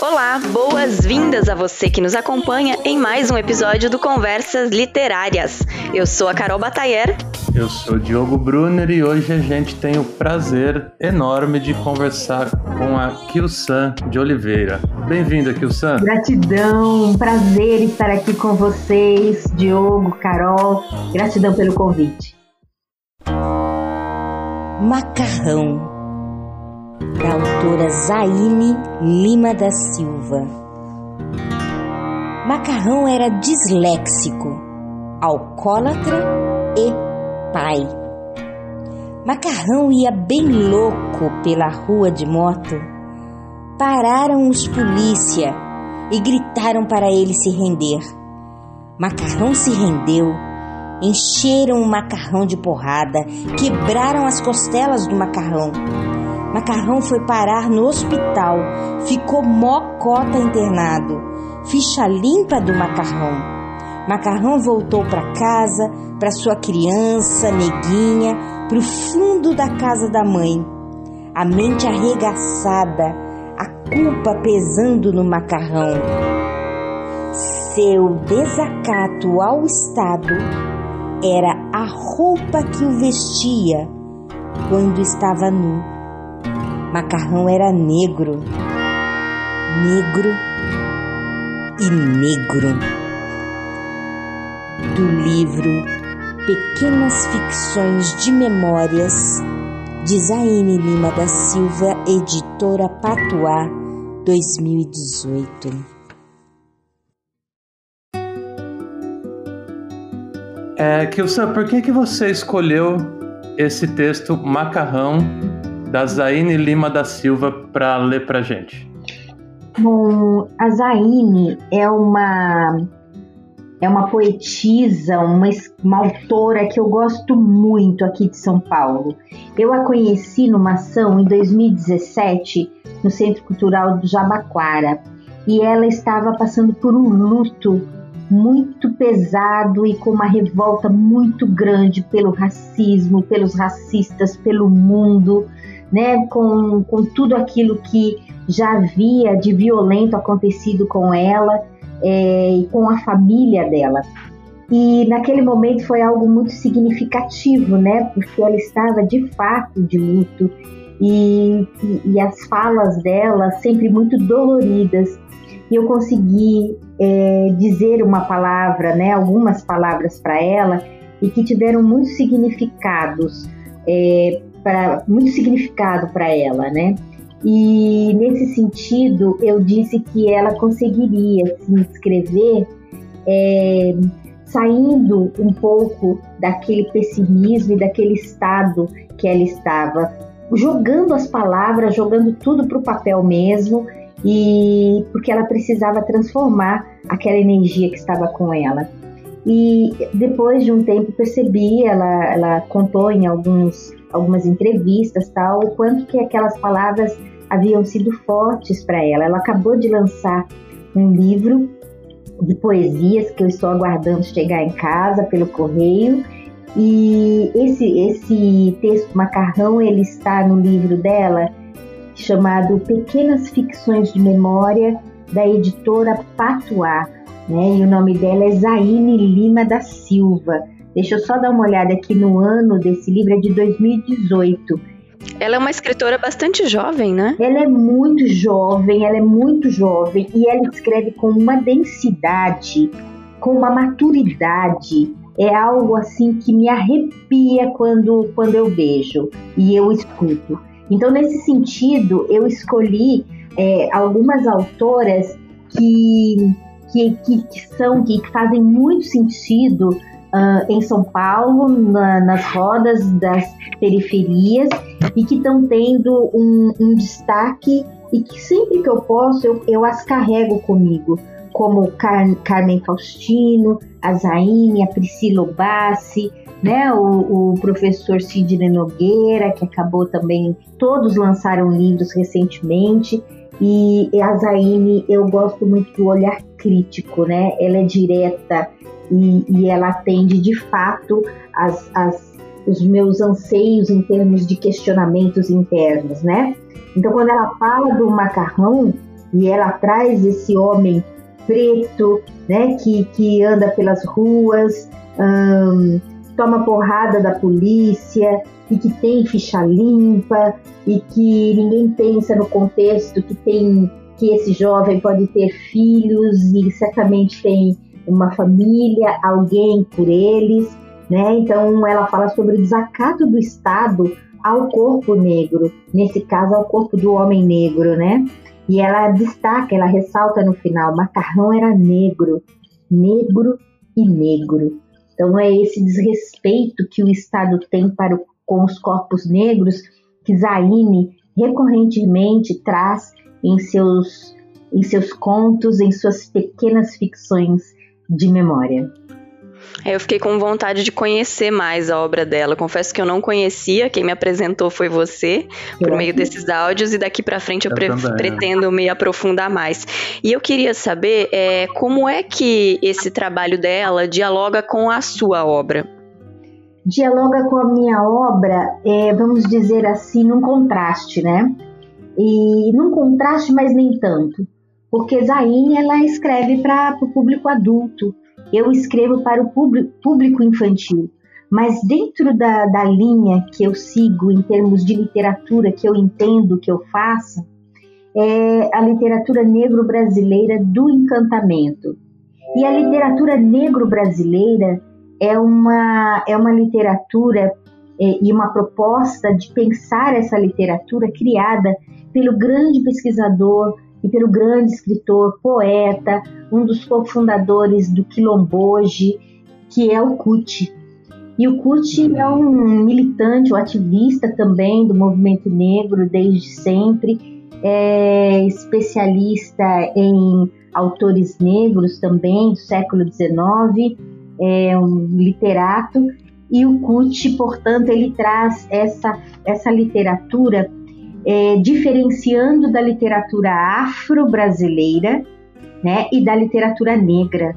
Olá, boas-vindas a você que nos acompanha em mais um episódio do Conversas Literárias. Eu sou a Carol Batayer. Eu sou o Diogo Brunner e hoje a gente tem o prazer enorme de conversar com a Kilsan de Oliveira. Bem-vinda, Kilsan. Gratidão, prazer estar aqui com vocês, Diogo, Carol. Gratidão pelo convite. Macarrão da autora Zaine Lima da Silva. Macarrão era disléxico, alcoólatra e pai. Macarrão ia bem louco pela rua de moto. Pararam os polícia e gritaram para ele se render. Macarrão se rendeu, encheram o macarrão de porrada, quebraram as costelas do macarrão Macarrão foi parar no hospital, ficou mocota internado. Ficha limpa do Macarrão. Macarrão voltou para casa, para sua criança, neguinha, para o fundo da casa da mãe. A mente arregaçada, culpa pesando no Macarrão. Seu desacato ao Estado era a roupa que o vestia quando estava nu. Macarrão era negro, negro e negro. Do livro Pequenas Ficções de Memórias, de Zaine Lima da Silva, editora Patuá, 2018. É, Kilsan, por que, que você escolheu esse texto Macarrão da Zaine Lima da Silva para ler para gente? Bom, a Zaine é uma é uma poetisa, uma, uma autora que eu gosto muito aqui de São Paulo. Eu a conheci numa ação em 2017 no Centro Cultural do Jabaquara. E ela estava passando por um luto muito pesado e com uma revolta muito grande pelo racismo, pelos racistas, pelo mundo, né, com, com tudo aquilo que já havia de violento acontecido com ela é, e com a família dela. E naquele momento foi algo muito significativo, né, porque ela estava de fato de luto e, e, e as falas dela sempre muito doloridas. E eu consegui é, dizer uma palavra, né, algumas palavras para ela e que tiveram muitos significados é, para muito significado para ela, né? E nesse sentido, eu disse que ela conseguiria se inscrever é, saindo um pouco daquele pessimismo e daquele estado que ela estava, jogando as palavras, jogando tudo para o papel mesmo, e porque ela precisava transformar aquela energia que estava com ela. E depois de um tempo percebi, ela, ela contou em alguns algumas entrevistas, tal, o quanto que aquelas palavras haviam sido fortes para ela. Ela acabou de lançar um livro de poesias que eu estou aguardando chegar em casa pelo correio. E esse esse texto Macarrão, ele está no livro dela chamado Pequenas Ficções de Memória da editora Patuá, né? E o nome dela é Zaine Lima da Silva. Deixa eu só dar uma olhada aqui no ano desse livro, é de 2018. Ela é uma escritora bastante jovem, né? Ela é muito jovem, ela é muito jovem e ela escreve com uma densidade, com uma maturidade. É algo assim que me arrepia quando, quando eu vejo e eu escuto. Então, nesse sentido, eu escolhi é, algumas autoras que, que, que, são, que fazem muito sentido uh, em São Paulo, na, nas rodas das periferias e que estão tendo um, um, destaque e que sempre que eu posso eu, eu as carrego comigo, como Car Carmen Faustino, a Zaine, a Priscila Bassi, né, o, o, professor Sidney Nogueira, que acabou também, todos lançaram livros recentemente, e a Zaine, eu gosto muito do olhar crítico, né, ela é direta, e, e ela atende de fato as, as, os meus anseios em termos de questionamentos internos, né? Então, quando ela fala do macarrão e ela traz esse homem preto, né, que, que anda pelas ruas, hum, toma porrada da polícia e que tem ficha limpa e que ninguém pensa no contexto que tem que esse jovem pode ter filhos e certamente tem uma família, alguém por eles, né? Então ela fala sobre o desacato do Estado ao corpo negro, nesse caso ao corpo do homem negro, né? E ela destaca, ela ressalta no final, macarrão era negro, negro e negro. Então é esse desrespeito que o Estado tem para com os corpos negros que Zaine recorrentemente traz em seus, em seus contos, em suas pequenas ficções de memória. É, eu fiquei com vontade de conhecer mais a obra dela. Confesso que eu não conhecia, quem me apresentou foi você, por meio desses áudios, e daqui para frente eu, eu pre pretendo me aprofundar mais. E eu queria saber é, como é que esse trabalho dela dialoga com a sua obra. Dialoga com a minha obra, é, vamos dizer assim, num contraste, né? E num contraste, mas nem tanto. Porque Zaine ela escreve para o público adulto, eu escrevo para o público infantil. Mas dentro da, da linha que eu sigo em termos de literatura, que eu entendo que eu faço, é a literatura negro-brasileira do encantamento. E a literatura negro-brasileira é uma, é uma literatura é, e uma proposta de pensar essa literatura criada pelo grande pesquisador e pelo grande escritor, poeta, um dos cofundadores do Quilomboje, que é o Cuti. E o Cuti é um militante, um ativista também do movimento negro desde sempre, é especialista em autores negros também do século XIX, é um literato e o Cuti, portanto, ele traz essa, essa literatura é, diferenciando da literatura afro-brasileira né, e da literatura negra,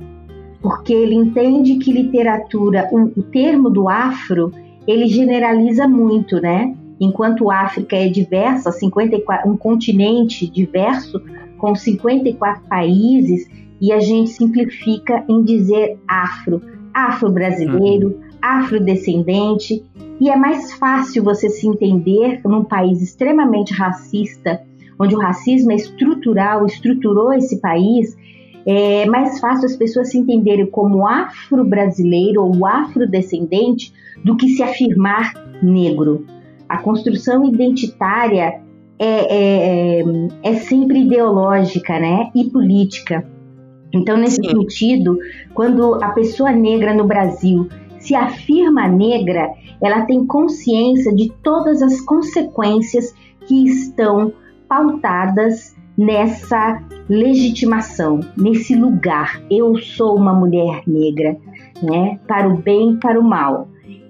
porque ele entende que literatura, o, o termo do afro, ele generaliza muito, né? Enquanto África é diversa, 54, um continente diverso, com 54 países, e a gente simplifica em dizer afro, afro-brasileiro, uhum. Afrodescendente, e é mais fácil você se entender num país extremamente racista, onde o racismo é estrutural, estruturou esse país, é mais fácil as pessoas se entenderem como afro-brasileiro ou afrodescendente do que se afirmar negro. A construção identitária é, é, é, é sempre ideológica né, e política. Então, nesse Sim. sentido, quando a pessoa negra no Brasil se afirma negra, ela tem consciência de todas as consequências que estão pautadas nessa legitimação, nesse lugar. Eu sou uma mulher negra, né? Para o bem para o mal.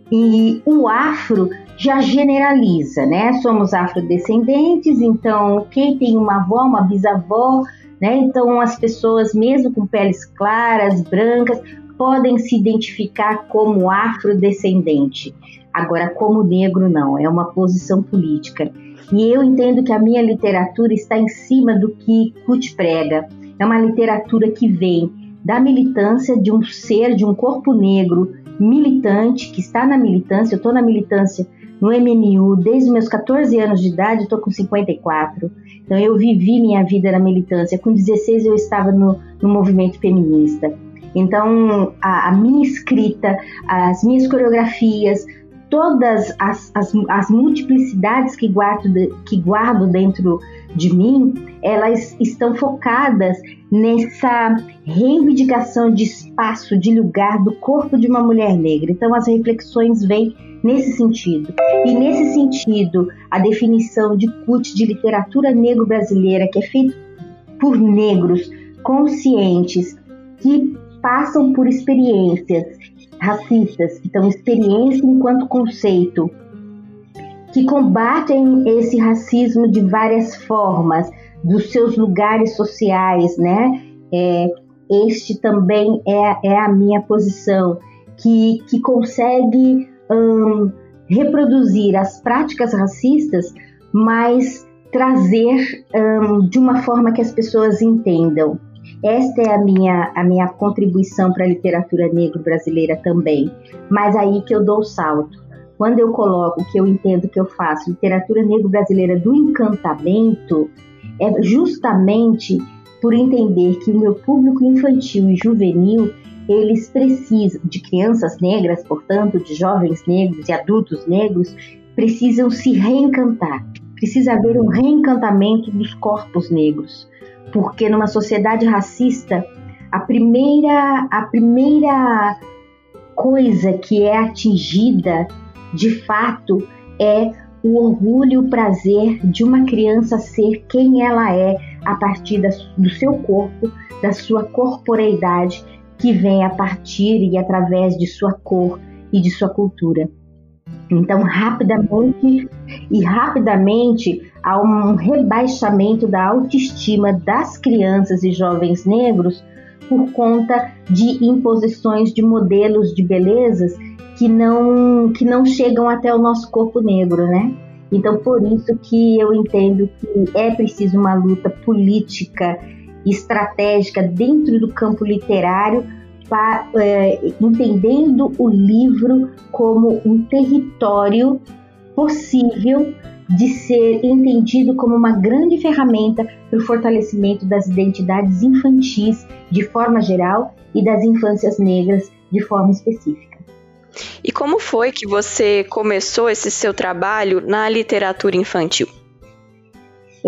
E o afro já generaliza, né? Somos afrodescendentes, então quem tem uma avó, uma bisavó, né? Então as pessoas mesmo com peles claras, brancas, podem se identificar como afrodescendente. Agora, como negro, não, é uma posição política. E eu entendo que a minha literatura está em cima do que Kut prega. É uma literatura que vem da militância de um ser, de um corpo negro militante, que está na militância. Eu estou na militância no MNU desde meus 14 anos de idade, estou com 54. Então, eu vivi minha vida na militância. Com 16, eu estava no, no movimento feminista. Então, a, a minha escrita, as minhas coreografias, todas as, as, as multiplicidades que guardo, de, que guardo dentro de mim, elas estão focadas nessa reivindicação de espaço, de lugar do corpo de uma mulher negra. Então, as reflexões vêm nesse sentido. E nesse sentido, a definição de CUT de literatura negro-brasileira, que é feita por negros conscientes que passam por experiências racistas, então experiência enquanto conceito, que combatem esse racismo de várias formas, dos seus lugares sociais, né? É, este também é, é a minha posição, que, que consegue um, reproduzir as práticas racistas, mas trazer um, de uma forma que as pessoas entendam. Esta é a minha, a minha contribuição para a literatura negro brasileira também. Mas aí que eu dou o salto. Quando eu coloco que eu entendo que eu faço literatura negro brasileira do encantamento, é justamente por entender que o meu público infantil e juvenil eles precisam de crianças negras, portanto, de jovens negros e adultos negros, precisam se reencantar. Precisa haver um reencantamento dos corpos negros porque numa sociedade racista, a primeira, a primeira coisa que é atingida de fato é o orgulho e o prazer de uma criança ser quem ela é a partir da, do seu corpo, da sua corporeidade, que vem a partir e através de sua cor e de sua cultura. Então, rapidamente e rapidamente há um rebaixamento da autoestima das crianças e jovens negros por conta de imposições de modelos de belezas que não que não chegam até o nosso corpo negro, né? Então, por isso que eu entendo que é preciso uma luta política estratégica dentro do campo literário é, entendendo o livro como um território possível de ser entendido como uma grande ferramenta para o fortalecimento das identidades infantis de forma geral e das infâncias negras de forma específica. E como foi que você começou esse seu trabalho na literatura infantil?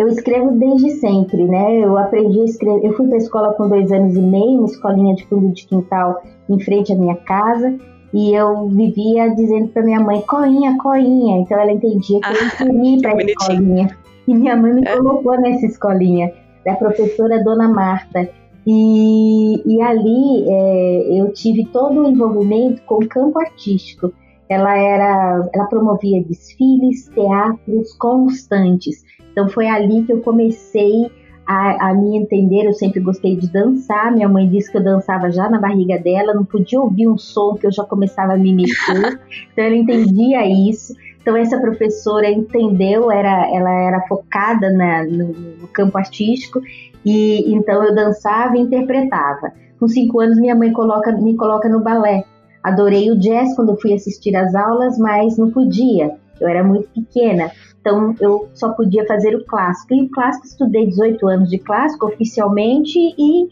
Eu escrevo desde sempre, né? Eu aprendi a escrever. Eu fui para a escola com dois anos e meio, uma escolinha de fundo de quintal em frente à minha casa. E eu vivia dizendo para minha mãe, coinha, coinha. Então ela entendia que eu queria ir para a escolinha. E minha mãe me é. colocou nessa escolinha, da professora Dona Marta. E, e ali é, eu tive todo o envolvimento com o campo artístico. Ela era, ela promovia desfiles, teatros constantes. Então foi ali que eu comecei a, a, me entender. Eu sempre gostei de dançar. Minha mãe disse que eu dançava já na barriga dela, não podia ouvir um som que eu já começava a me mexer. então ela entendia isso. Então essa professora entendeu, era, ela era focada na, no, no campo artístico e então eu dançava e interpretava. Com cinco anos minha mãe coloca, me coloca no balé. Adorei o jazz quando eu fui assistir às aulas, mas não podia. Eu era muito pequena. Então eu só podia fazer o clássico. E o clássico estudei 18 anos de clássico oficialmente e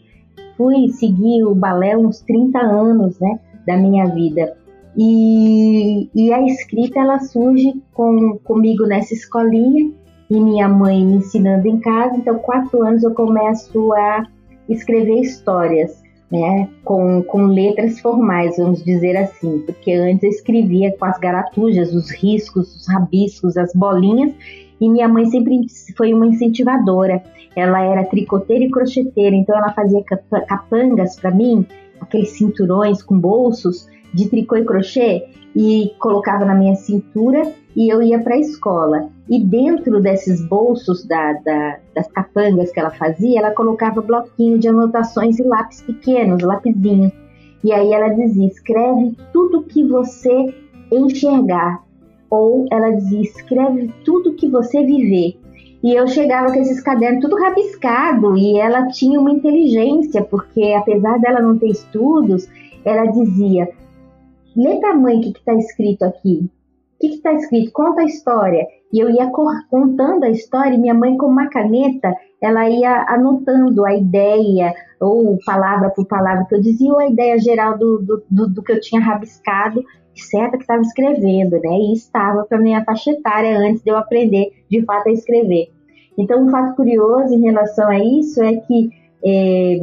fui seguir o balé uns 30 anos, né, da minha vida. E, e a escrita ela surge com, comigo nessa escolinha e minha mãe me ensinando em casa. Então, quatro anos eu começo a escrever histórias né, com, com letras formais, vamos dizer assim, porque antes eu escrevia com as garatujas, os riscos, os rabiscos, as bolinhas, e minha mãe sempre foi uma incentivadora. Ela era tricoteira e crocheteira, então ela fazia capangas para mim, aqueles cinturões com bolsos de tricô e crochê, e colocava na minha cintura e eu ia para a escola. E dentro desses bolsos da, da, das capangas que ela fazia, ela colocava bloquinho de anotações e lápis pequenos, lapisinho. E aí ela dizia: escreve tudo que você enxergar. Ou ela dizia: escreve tudo que você viver. E eu chegava com esses cadernos tudo rabiscado e ela tinha uma inteligência, porque apesar dela não ter estudos, ela dizia: lê para a mãe o que está escrito aqui. O que está escrito? Conta a história. E eu ia contando a história e minha mãe, com uma caneta, ela ia anotando a ideia, ou palavra por palavra que eu dizia, ou a ideia geral do, do, do, do que eu tinha rabiscado, certa que estava escrevendo, né? E estava para minha faixa etária antes de eu aprender de fato a escrever. Então, um fato curioso em relação a isso é que é,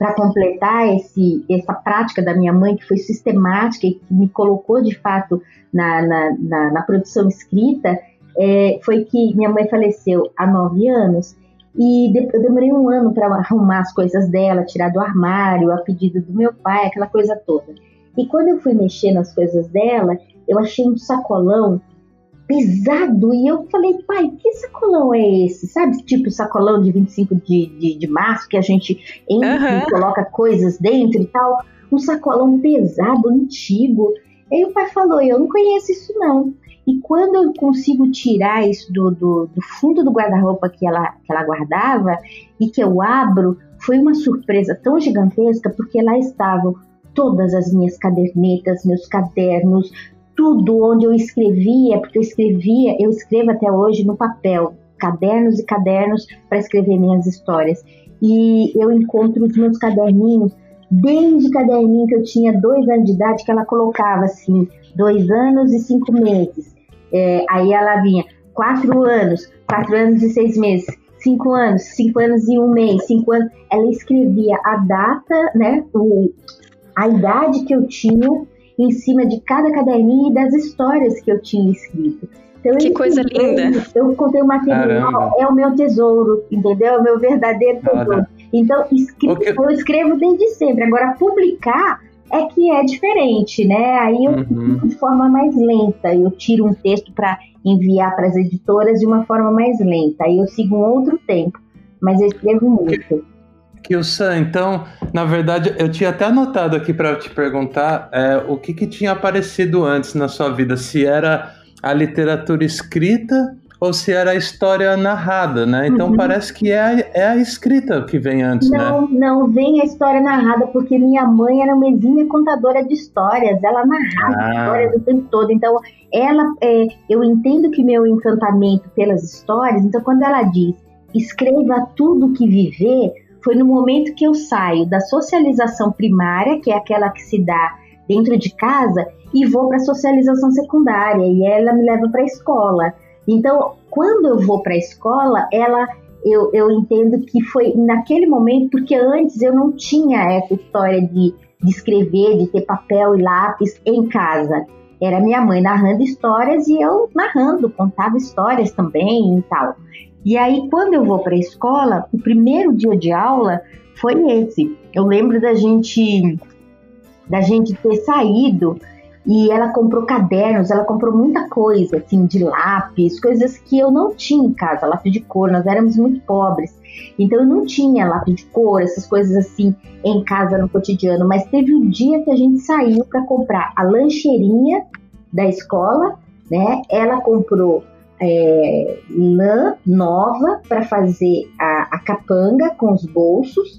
para completar esse, essa prática da minha mãe, que foi sistemática e que me colocou de fato na, na, na, na produção escrita, é, foi que minha mãe faleceu há nove anos e eu demorei um ano para arrumar as coisas dela, tirar do armário, a pedido do meu pai, aquela coisa toda. E quando eu fui mexer nas coisas dela, eu achei um sacolão pesado. E eu falei, pai, que sacolão é esse? Sabe, tipo sacolão de 25 de, de, de março que a gente entra uhum. e coloca coisas dentro e tal. Um sacolão pesado, antigo. Aí o pai falou, eu não conheço isso não. E quando eu consigo tirar isso do, do, do fundo do guarda-roupa que ela, que ela guardava e que eu abro, foi uma surpresa tão gigantesca porque lá estavam todas as minhas cadernetas, meus cadernos, tudo onde eu escrevia, porque eu escrevia, eu escrevo até hoje no papel, cadernos e cadernos para escrever minhas histórias. E eu encontro os meus caderninhos, desde caderninho que eu tinha dois anos de idade, que ela colocava assim, dois anos e cinco meses. É, aí ela vinha, quatro anos, quatro anos e seis meses, cinco anos, cinco anos e um mês, cinco anos. Ela escrevia a data, né, o, a idade que eu tinha em cima de cada caderninho e das histórias que eu tinha escrito. Então, que coisa linda! Eu contei o material, Caramba. é o meu tesouro, entendeu? É o meu verdadeiro tesouro. Então, escre eu escrevo desde sempre. Agora, publicar é que é diferente, né? Aí eu uhum. de forma mais lenta. Eu tiro um texto para enviar para as editoras de uma forma mais lenta. Aí eu sigo um outro tempo, mas eu escrevo muito. Kilsan, então, na verdade, eu tinha até anotado aqui para te perguntar é, o que, que tinha aparecido antes na sua vida, se era a literatura escrita ou se era a história narrada, né? Então uhum. parece que é a, é a escrita que vem antes, não, né? Não, vem a história narrada, porque minha mãe era uma exímia contadora de histórias, ela narrava ah. histórias o tempo todo. Então, ela, é, eu entendo que meu encantamento pelas histórias, então quando ela diz escreva tudo que viver, foi no momento que eu saio da socialização primária, que é aquela que se dá dentro de casa, e vou para a socialização secundária, e ela me leva para a escola. Então, quando eu vou para a escola, ela eu, eu entendo que foi naquele momento, porque antes eu não tinha essa história de, de escrever, de ter papel e lápis em casa. Era minha mãe narrando histórias e eu narrando, contava histórias também e tal. E aí, quando eu vou para a escola, o primeiro dia de aula foi esse. Eu lembro da gente da gente ter saído e ela comprou cadernos, ela comprou muita coisa, assim, de lápis, coisas que eu não tinha em casa, lápis de cor, nós éramos muito pobres. Então eu não tinha lápis de cor, essas coisas assim em casa no cotidiano, mas teve um dia que a gente saiu para comprar a lancheirinha da escola, né? Ela comprou é, lã nova para fazer a, a capanga com os bolsos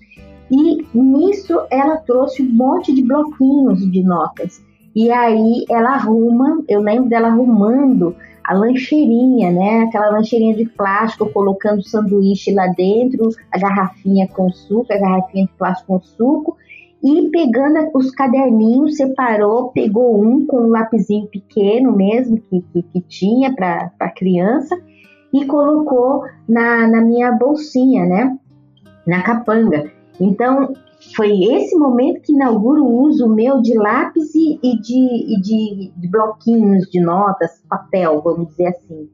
e nisso ela trouxe um monte de bloquinhos de notas. E aí ela arruma, eu lembro dela arrumando a lancheirinha, né? Aquela lancheirinha de plástico, colocando sanduíche lá dentro, a garrafinha com suco, a garrafinha de plástico com suco, e pegando os caderninhos, separou, pegou um com um lapisinho pequeno mesmo que, que, que tinha para criança e colocou na, na minha bolsinha, né? Na capanga. Então, foi esse momento que inaugura o uso meu de lápis e, e, de, e de, de, bloquinhos de notas, papel, vamos dizer assim.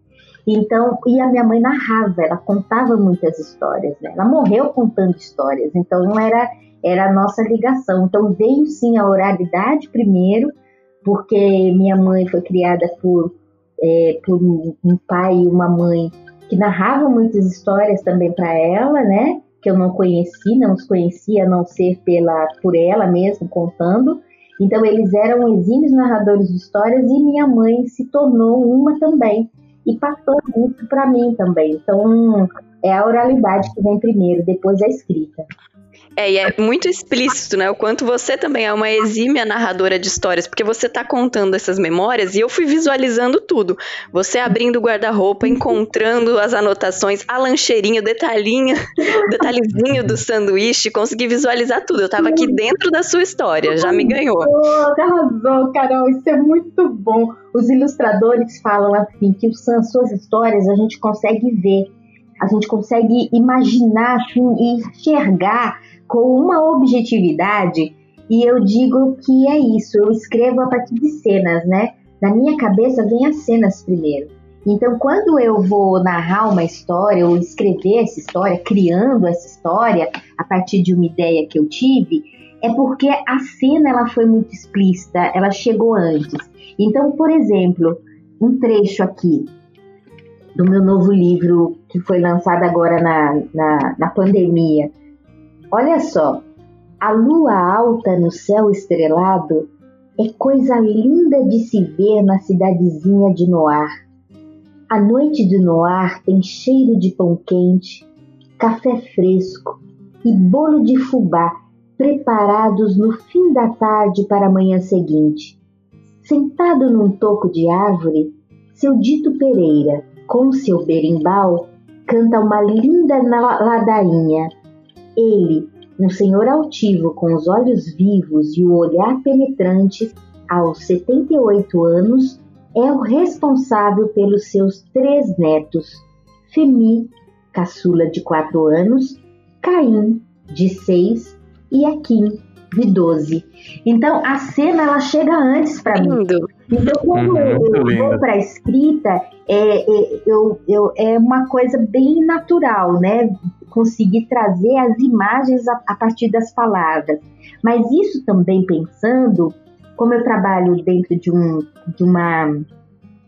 Então, e a minha mãe narrava, ela contava muitas histórias, né? Ela morreu contando histórias, então não era era a nossa ligação. Então veio sim a oralidade primeiro, porque minha mãe foi criada por, é, por um pai e uma mãe que narravam muitas histórias também para ela, né? Que eu não conheci, não os conhecia, a não ser pela, por ela mesma contando. Então eles eram exímios narradores de histórias e minha mãe se tornou uma também e passou isso para mim também. Então é a oralidade que vem primeiro, depois a escrita. É, e é muito explícito, né? O quanto você também é uma exímia narradora de histórias, porque você tá contando essas memórias e eu fui visualizando tudo. Você abrindo o guarda-roupa, encontrando as anotações, a lancheirinha, o detalhinho, detalhezinho do sanduíche, consegui visualizar tudo. Eu tava aqui dentro da sua história, já me ganhou. Arrasou, Carol, isso é muito bom. Os ilustradores falam assim que as suas histórias a gente consegue ver, a gente consegue imaginar assim, e enxergar com uma objetividade e eu digo que é isso, eu escrevo a partir de cenas, né? Na minha cabeça vem as cenas primeiro. Então, quando eu vou narrar uma história ou escrever essa história, criando essa história a partir de uma ideia que eu tive, é porque a cena ela foi muito explícita, ela chegou antes. Então, por exemplo, um trecho aqui do meu novo livro que foi lançado agora na, na, na pandemia. Olha só, a lua alta no céu estrelado é coisa linda de se ver na cidadezinha de Noar. A noite de Noar tem cheiro de pão quente, café fresco e bolo de fubá preparados no fim da tarde para a manhã seguinte. Sentado num toco de árvore, seu Dito Pereira, com seu berimbau, canta uma linda ladainha. Ele, um senhor altivo com os olhos vivos e o olhar penetrante, aos 78 anos, é o responsável pelos seus três netos: Femi, caçula de 4 anos, Caim, de 6 e Aquim, de 12. Então a cena ela chega antes para mim. Então, quando uhum, eu, eu vou para a escrita, é, é, eu, eu, é uma coisa bem natural, né? Conseguir trazer as imagens a, a partir das palavras. Mas isso também pensando, como eu trabalho dentro de um, de uma,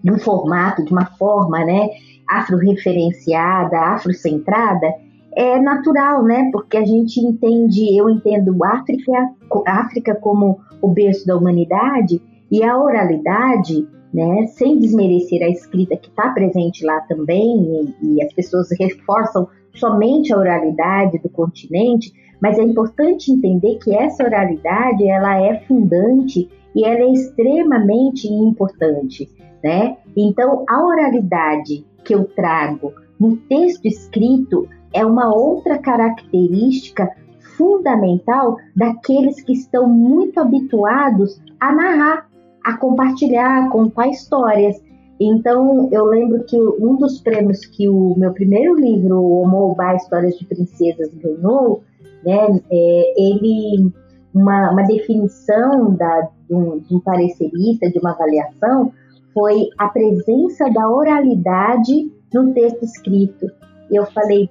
de um formato, de uma forma, né? Afro-referenciada, afrocentrada, é natural, né? Porque a gente entende, eu entendo África, África como o berço da humanidade e a oralidade, né? Sem desmerecer a escrita que está presente lá também e, e as pessoas reforçam somente a oralidade do continente, mas é importante entender que essa oralidade ela é fundante e ela é extremamente importante, né? Então a oralidade que eu trago no texto escrito é uma outra característica fundamental daqueles que estão muito habituados a narrar, a compartilhar, contar histórias. Então, eu lembro que um dos prêmios que o meu primeiro livro, O Moubá Histórias de Princesas, ganhou, né, é, ele, uma, uma definição da, de, um, de um parecerista, de uma avaliação, foi a presença da oralidade no texto escrito. E eu falei,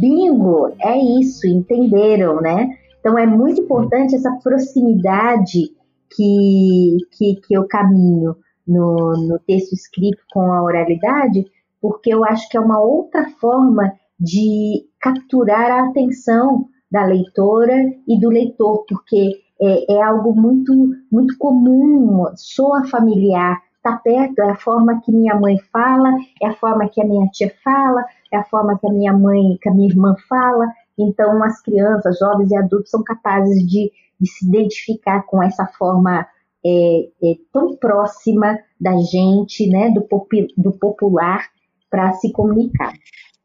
bingo, é isso, entenderam, né? Então é muito importante essa proximidade que, que, que eu caminho no, no texto escrito com a oralidade, porque eu acho que é uma outra forma de capturar a atenção da leitora e do leitor, porque é, é algo muito, muito comum, soa familiar, está perto, é a forma que minha mãe fala, é a forma que a minha tia fala, é a forma que a minha mãe, que a minha irmã fala. Então, as crianças, jovens e adultos são capazes de, de se identificar com essa forma é, é, tão próxima da gente, né, do, popi, do popular, para se comunicar.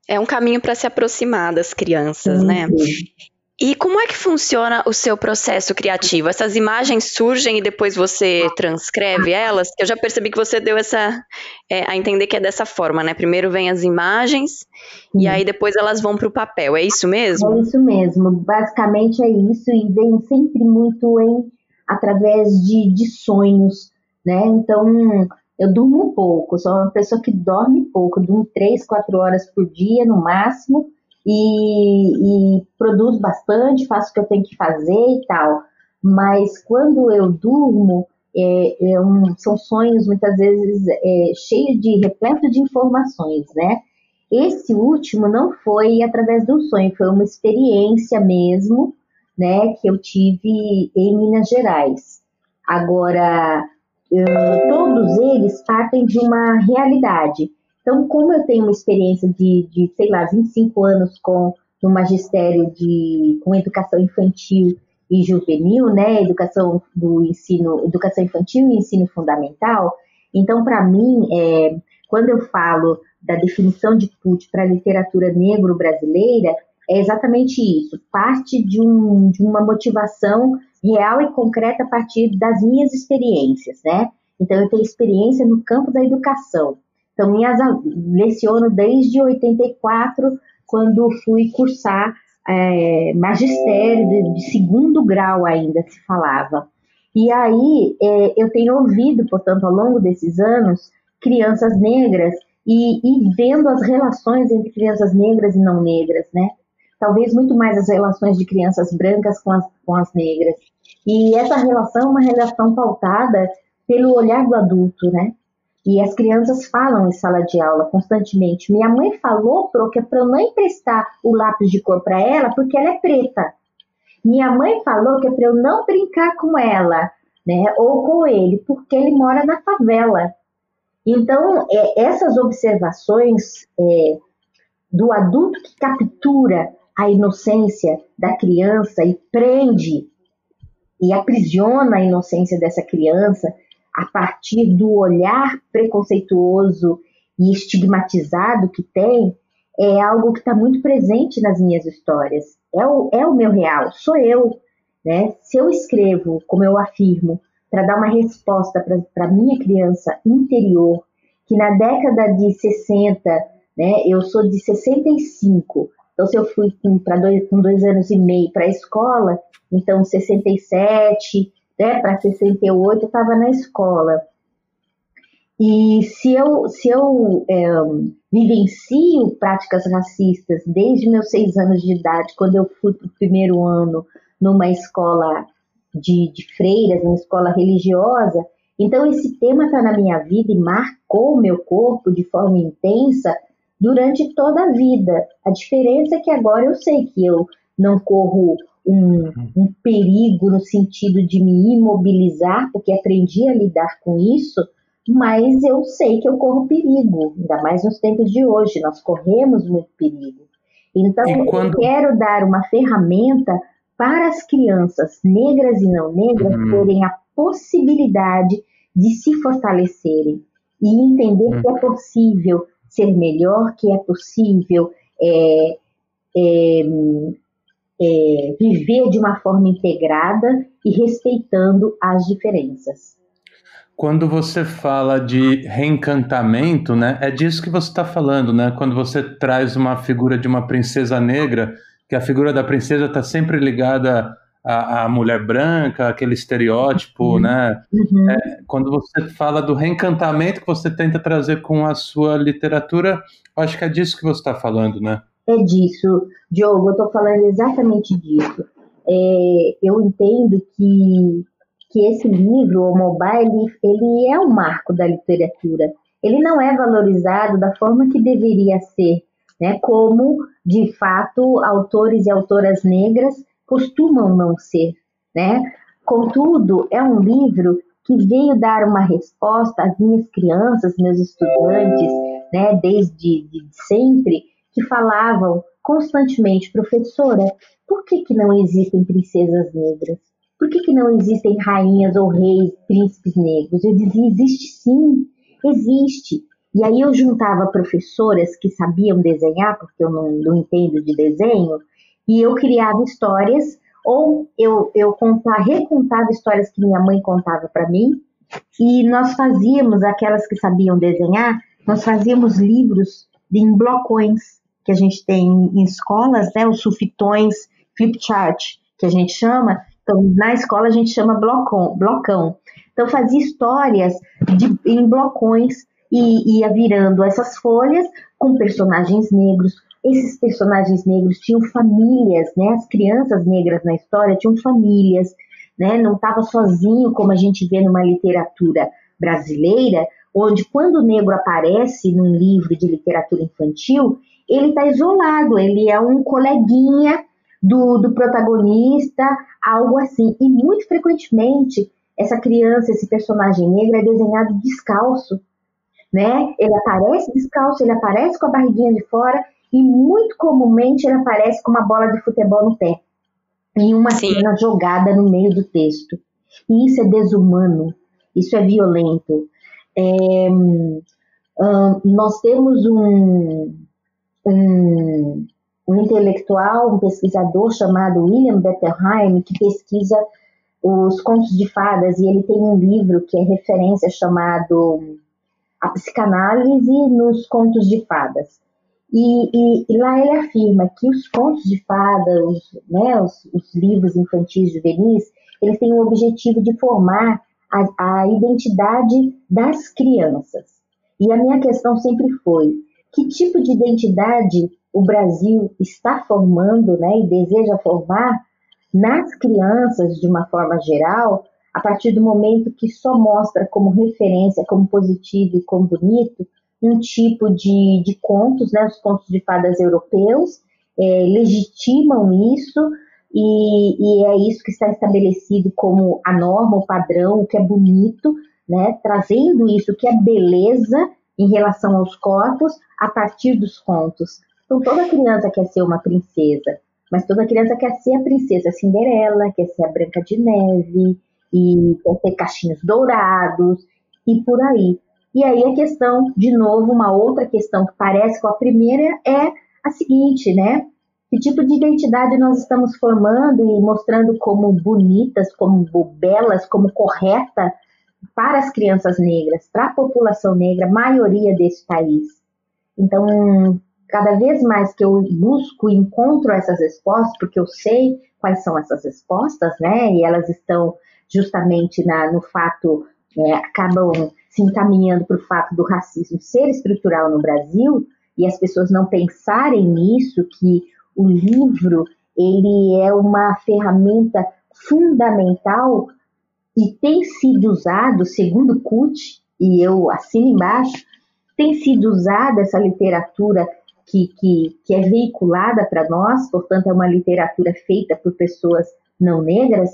É um caminho para se aproximar das crianças, né? E como é que funciona o seu processo criativo? Essas imagens surgem e depois você transcreve elas? Eu já percebi que você deu essa é, a entender que é dessa forma, né? Primeiro vem as imagens Sim. e aí depois elas vão para o papel. É isso mesmo? É isso mesmo. Basicamente é isso e vem sempre muito em através de, de sonhos, né? Então eu durmo pouco. Sou uma pessoa que dorme pouco. durmo três, quatro horas por dia no máximo e, e produzo bastante, faço o que eu tenho que fazer e tal. Mas quando eu durmo, é, é um, são sonhos muitas vezes é, cheios de repleto de informações, né? Esse último não foi através do sonho, foi uma experiência mesmo, né, que eu tive em Minas Gerais. Agora, eu, todos eles partem de uma realidade. Então, como eu tenho uma experiência de, de sei lá, 25 anos com no magistério de com educação infantil e juvenil, né, educação do ensino, educação infantil e ensino fundamental. Então, para mim, é, quando eu falo da definição de PUT para a literatura negro-brasileira, é exatamente isso. Parte de, um, de uma motivação real e concreta a partir das minhas experiências, né? Então, eu tenho experiência no campo da educação. Então, minhas, leciono desde 84, quando fui cursar é, magistério de, de, segundo grau ainda se falava. E aí é, eu tenho ouvido, portanto, ao longo desses anos, crianças negras e, e, vendo as relações entre crianças negras e não negras, né? Talvez muito mais as relações de crianças brancas com as, com as negras. E essa relação é uma relação pautada pelo olhar do adulto, né? E as crianças falam em sala de aula constantemente. Minha mãe falou que é para eu não emprestar o lápis de cor para ela porque ela é preta. Minha mãe falou que é para eu não brincar com ela, né, ou com ele, porque ele mora na favela. Então, é, essas observações é, do adulto que captura a inocência da criança e prende e aprisiona a inocência dessa criança a partir do olhar preconceituoso e estigmatizado que tem, é algo que está muito presente nas minhas histórias. É o, é o meu real, sou eu. Né? Se eu escrevo, como eu afirmo, para dar uma resposta para a minha criança interior, que na década de 60, né, eu sou de 65, então se eu fui com, dois, com dois anos e meio para a escola, então 67, né, para 68 eu estava na escola. E se eu, se eu é, vivencio práticas racistas desde meus seis anos de idade, quando eu fui para o primeiro ano numa escola de, de freiras, uma escola religiosa, então esse tema está na minha vida e marcou meu corpo de forma intensa durante toda a vida. A diferença é que agora eu sei que eu não corro um, um perigo no sentido de me imobilizar, porque aprendi a lidar com isso, mas eu sei que eu corro perigo, ainda mais nos tempos de hoje, nós corremos muito perigo. Então, quando... eu quero dar uma ferramenta para as crianças negras e não negras uhum. terem a possibilidade de se fortalecerem e entender uhum. que é possível ser melhor, que é possível é, é, é, viver de uma forma integrada e respeitando as diferenças. Quando você fala de reencantamento, né, é disso que você está falando, né? Quando você traz uma figura de uma princesa negra, que a figura da princesa está sempre ligada à, à, mulher branca, aquele estereótipo, uhum. né? Uhum. É, quando você fala do reencantamento que você tenta trazer com a sua literatura, acho que é disso que você está falando, né? É disso, Diogo, eu estou falando exatamente disso. É, eu entendo que, que esse livro, o Mobile, ele é um marco da literatura. Ele não é valorizado da forma que deveria ser, né? como, de fato, autores e autoras negras costumam não ser. Né? Contudo, é um livro que veio dar uma resposta às minhas crianças, meus estudantes, né, desde de sempre, que falavam constantemente, professora, por que, que não existem princesas negras? Por que, que não existem rainhas ou reis, príncipes negros? Eu dizia, existe sim, existe. E aí eu juntava professoras que sabiam desenhar, porque eu não, não entendo de desenho, e eu criava histórias, ou eu, eu contava, recontava histórias que minha mãe contava para mim, e nós fazíamos, aquelas que sabiam desenhar, nós fazíamos livros em blocões que a gente tem em escolas, né, os sulfitões, flip chart, que a gente chama. Então, na escola a gente chama blocão. blocão. Então, fazia histórias de, em blocões e ia virando essas folhas com personagens negros. Esses personagens negros tinham famílias, né? As crianças negras na história tinham famílias, né? Não estava sozinho como a gente vê numa literatura brasileira, onde quando o negro aparece num livro de literatura infantil, ele está isolado, ele é um coleguinha do, do protagonista, algo assim. E muito frequentemente, essa criança, esse personagem negro é desenhado descalço, né? Ele aparece descalço, ele aparece com a barriguinha de fora e muito comumente ele aparece com uma bola de futebol no pé em uma Sim. cena jogada no meio do texto. E isso é desumano, isso é violento. É, hum, nós temos um, um, um intelectual, um pesquisador chamado William Bettelheim, que pesquisa os contos de fadas, e ele tem um livro que é referência chamado A Psicanálise nos Contos de Fadas. E, e, e lá ele afirma que os contos de fadas, os, né, os, os livros infantis juvenis, eles têm o objetivo de formar a, a identidade das crianças. E a minha questão sempre foi: que tipo de identidade o Brasil está formando né, e deseja formar nas crianças de uma forma geral, a partir do momento que só mostra como referência, como positivo e como bonito, um tipo de, de contos, né, os contos de fadas europeus, é, legitimam isso e, e, é isso que está estabelecido como a norma, o padrão, o que é bonito, né, trazendo isso que é beleza em relação aos corpos a partir dos contos. Então toda criança quer ser uma princesa, mas toda criança quer ser a princesa Cinderela, quer ser a Branca de Neve, e quer ter cachinhos dourados, e por aí. E aí a questão, de novo, uma outra questão que parece com a primeira é a seguinte, né? Que tipo de identidade nós estamos formando e mostrando como bonitas, como belas, como correta para as crianças negras, para a população negra, maioria desse país. Então, cada vez mais que eu busco e encontro essas respostas, porque eu sei quais são essas respostas, né? E elas estão justamente na, no fato, é, acabam se encaminhando para o fato do racismo ser estrutural no Brasil e as pessoas não pensarem nisso, que o livro ele é uma ferramenta fundamental e tem sido usado, segundo CUT, e eu assino embaixo, tem sido usada essa literatura que, que, que é veiculada para nós, portanto, é uma literatura feita por pessoas não negras,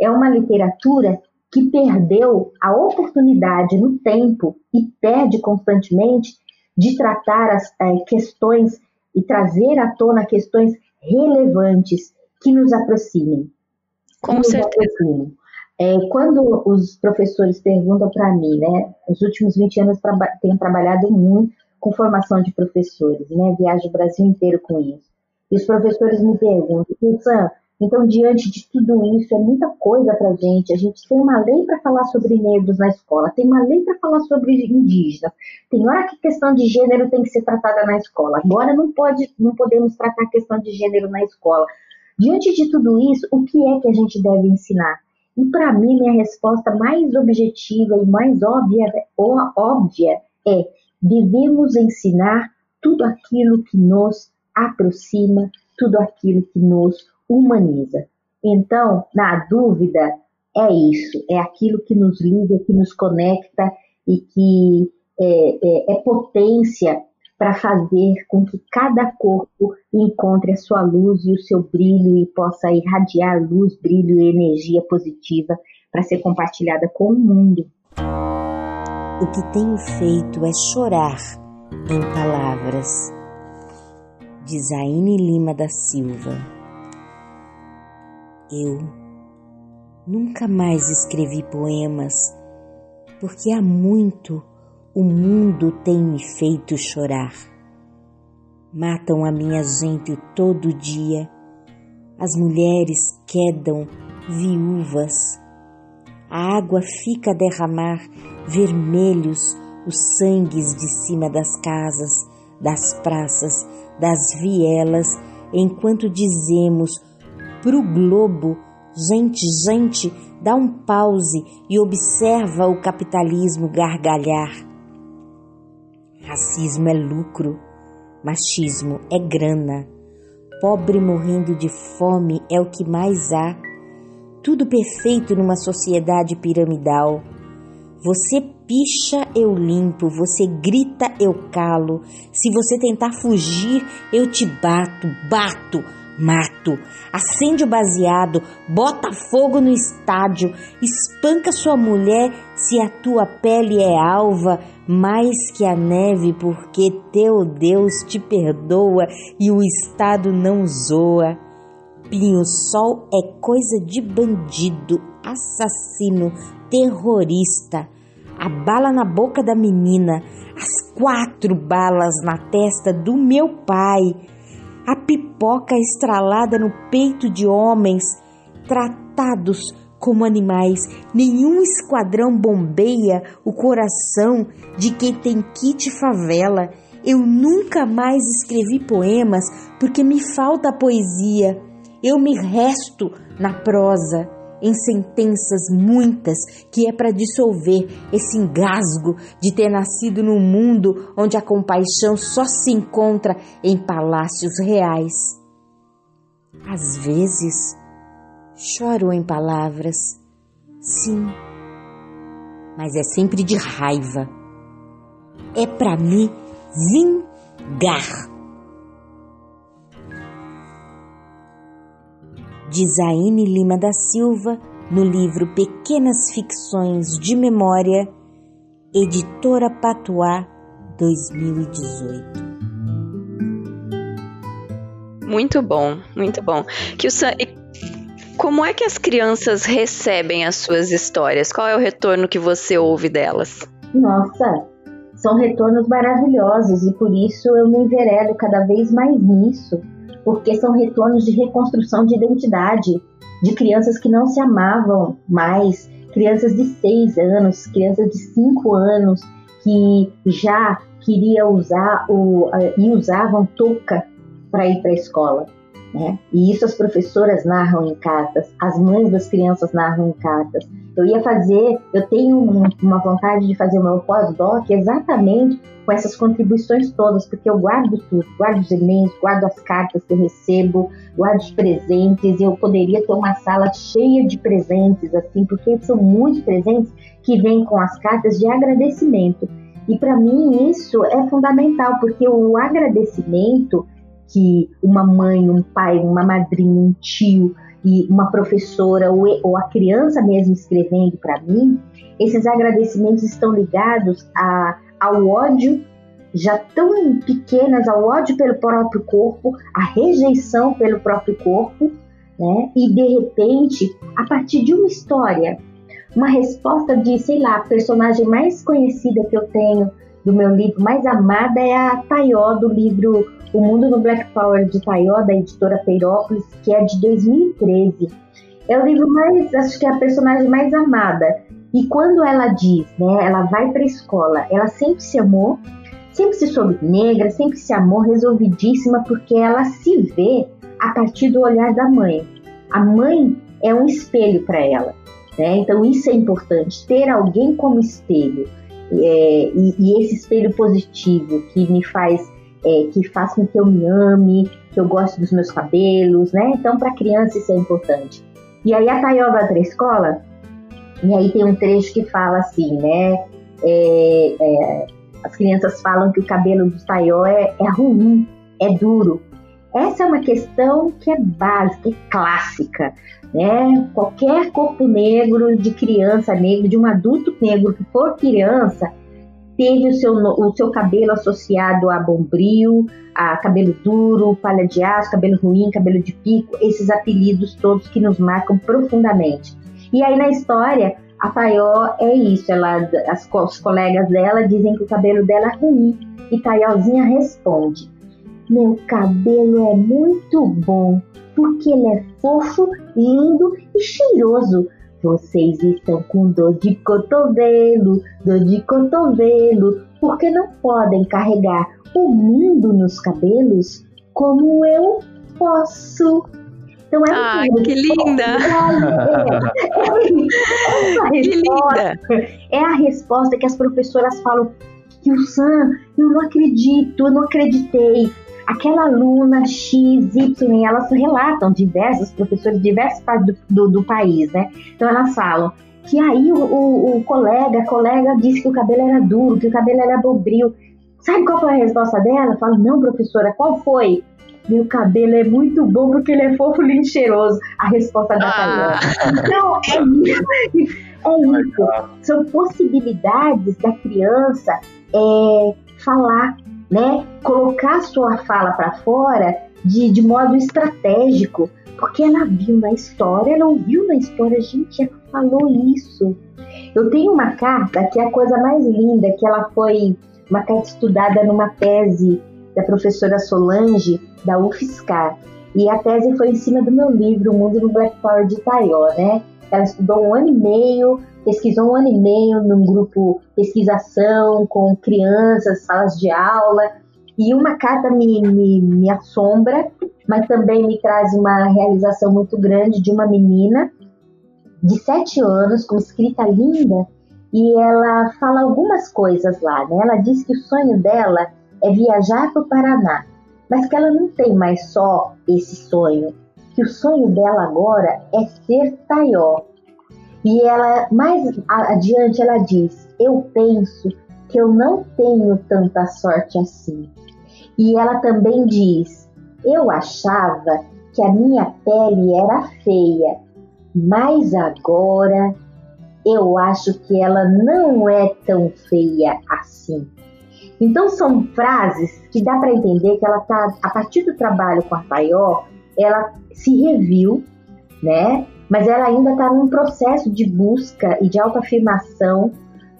é uma literatura que perdeu a oportunidade no tempo e perde constantemente de tratar as é, questões e trazer à tona questões relevantes que nos aproximem. Com nos certeza. Aproximem. É, quando os professores perguntam para mim, né, nos últimos 20 anos traba tenho trabalhado muito com formação de professores, né, viajo o Brasil inteiro com isso. E os professores me perguntam, Sam, então, diante de tudo isso, é muita coisa para gente. A gente tem uma lei para falar sobre negros na escola, tem uma lei para falar sobre indígenas, tem hora que questão de gênero tem que ser tratada na escola. Agora não pode, não podemos tratar a questão de gênero na escola. Diante de tudo isso, o que é que a gente deve ensinar? E para mim, minha resposta mais objetiva e mais óbvia, óbvia é: devemos ensinar tudo aquilo que nos aproxima, tudo aquilo que nos humaniza. Então, na dúvida, é isso, é aquilo que nos liga, que nos conecta e que é, é, é potência para fazer com que cada corpo encontre a sua luz e o seu brilho e possa irradiar luz, brilho e energia positiva para ser compartilhada com o mundo. O que tenho feito é chorar em palavras. Zaine Lima da Silva. Eu nunca mais escrevi poemas, porque há muito o mundo tem me feito chorar. Matam a minha gente todo dia, as mulheres quedam viúvas, a água fica a derramar vermelhos os sangues de cima das casas, das praças, das vielas, enquanto dizemos para o globo. Gente, gente, dá um pause e observa o capitalismo gargalhar. Racismo é lucro, machismo é grana, pobre morrendo de fome é o que mais há. Tudo perfeito numa sociedade piramidal. Você picha, eu limpo, você grita, eu calo. Se você tentar fugir, eu te bato, bato, mato, acende o baseado, bota fogo no estádio, espanca sua mulher se a tua pele é alva mais que a neve, porque teu Deus te perdoa e o Estado não zoa. Pinho-sol é coisa de bandido, assassino, terrorista. A bala na boca da menina, as quatro balas na testa do meu pai a pipoca estralada no peito de homens tratados como animais. Nenhum esquadrão bombeia o coração de quem tem kit favela. Eu nunca mais escrevi poemas porque me falta poesia. Eu me resto na prosa em sentenças muitas que é para dissolver esse engasgo de ter nascido num mundo onde a compaixão só se encontra em palácios reais. Às vezes, choro em palavras, Sim, mas é sempre de raiva. É para me vingar. De Zaine Lima da Silva, no livro Pequenas Ficções de Memória, Editora Patuá, 2018. Muito bom, muito bom. Que o como é que as crianças recebem as suas histórias? Qual é o retorno que você ouve delas? Nossa, são retornos maravilhosos e por isso eu me enveredo cada vez mais nisso, porque são retornos de reconstrução de identidade, de crianças que não se amavam mais, crianças de seis anos, crianças de cinco anos que já queriam usar o, e usavam touca para ir para a escola. Né? E isso as professoras narram em cartas, as mães das crianças narram em cartas. Eu ia fazer, eu tenho uma vontade de fazer o meu pós-doc exatamente com essas contribuições todas, porque eu guardo tudo, guardo os e-mails, guardo as cartas que eu recebo, guardo os presentes, eu poderia ter uma sala cheia de presentes, assim, porque são muitos presentes que vêm com as cartas de agradecimento. E para mim isso é fundamental, porque o agradecimento que uma mãe, um pai, uma madrinha, um tio e uma professora ou, a criança mesmo escrevendo para mim, esses agradecimentos estão ligados a, ao ódio já tão pequenas ao ódio pelo próprio corpo, a rejeição pelo próprio corpo, né? E de repente, a partir de uma história, uma resposta de, sei lá, a personagem mais conhecida que eu tenho do meu livro mais amada é a Tayó do livro o Mundo no Black Power de Taió, da editora Peirópolis, que é de 2013. É o livro mais, acho que é a personagem mais amada. E quando ela diz, né, ela vai para a escola, ela sempre se amou, sempre se soube negra, sempre se amou, resolvidíssima, porque ela se vê a partir do olhar da mãe. A mãe é um espelho para ela. Né? Então isso é importante, ter alguém como espelho. É, e, e, esse espelho positivo que me faz é, que faz com que eu me ame, que eu goste dos meus cabelos, né? Então, para criança isso é importante. E aí a Tayo vai para a escola, e aí tem um trecho que fala assim, né? É, é, as crianças falam que o cabelo do Tayo é, é ruim, é duro. Essa é uma questão que é básica, é clássica, né? Qualquer corpo negro, de criança negra, de um adulto negro que for criança, teve o seu, o seu cabelo associado a bombril, a cabelo duro, palha de aço, cabelo ruim, cabelo de pico, esses apelidos todos que nos marcam profundamente. E aí na história, a Tayó é isso, ela, as, os colegas dela dizem que o cabelo dela é ruim, e Tayózinha responde: Meu cabelo é muito bom, porque ele é fofo, lindo e cheiroso. Vocês estão com dor de cotovelo, dor de cotovelo, porque não podem carregar o mundo nos cabelos como eu posso. Então é ah, que linda! É, é, que linda! É a resposta que as professoras falam que o Sam, eu não acredito, eu não acreditei aquela aluna X, Y, elas relatam diversos professores de diversas partes do, do, do, país, né? Então elas falam que aí o, o, o, colega, a colega disse que o cabelo era duro, que o cabelo era bobril. Sabe qual foi a resposta dela? Fala, não, professora, qual foi? Meu cabelo é muito bom porque ele é fofo, lindo e cheiroso. A resposta da ah. Então, é isso. É isso. São possibilidades da criança é, falar né? Colocar sua fala para fora de, de modo estratégico, porque ela viu na história, ela ouviu na história, gente, ela falou isso. Eu tenho uma carta que é a coisa mais linda, que ela foi uma carta estudada numa tese da professora Solange, da UFSCar. E a tese foi em cima do meu livro, O Mundo no Black Power de Taió, né? Ela estudou um ano e meio pesquisou um ano e meio num grupo pesquisação com crianças, salas de aula, e uma carta me, me, me assombra, mas também me traz uma realização muito grande de uma menina de sete anos, com escrita linda, e ela fala algumas coisas lá, né? Ela diz que o sonho dela é viajar para o Paraná, mas que ela não tem mais só esse sonho, que o sonho dela agora é ser Taió, E ela, mais adiante, ela diz: Eu penso que eu não tenho tanta sorte assim. E ela também diz: Eu achava que a minha pele era feia, mas agora eu acho que ela não é tão feia assim. Então são frases que dá para entender que ela tá a partir do trabalho com a Paió, ela se reviu, né? Mas ela ainda está num processo de busca e de autoafirmação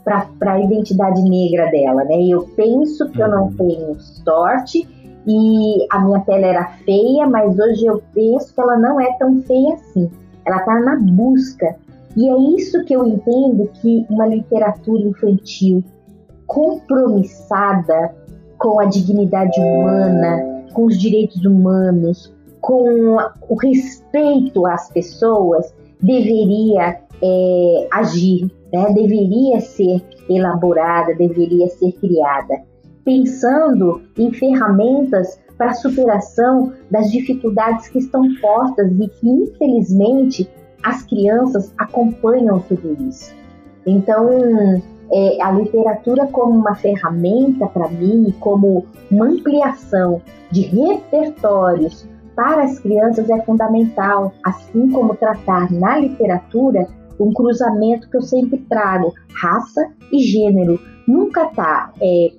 para a identidade negra dela, né? Eu penso que eu não uhum. tenho sorte e a minha pele era feia, mas hoje eu penso que ela não é tão feia assim. Ela está na busca. E é isso que eu entendo que uma literatura infantil compromissada com a dignidade humana, com os direitos humanos, com o respeito às pessoas, deveria é, agir, né? deveria ser elaborada, deveria ser criada, pensando em ferramentas para a superação das dificuldades que estão postas e que, infelizmente, as crianças acompanham tudo isso. Então, é, a literatura como uma ferramenta para mim, como uma ampliação de repertórios para as crianças é fundamental, assim como tratar na literatura um cruzamento que eu sempre trago, raça e gênero. Nunca tá. É,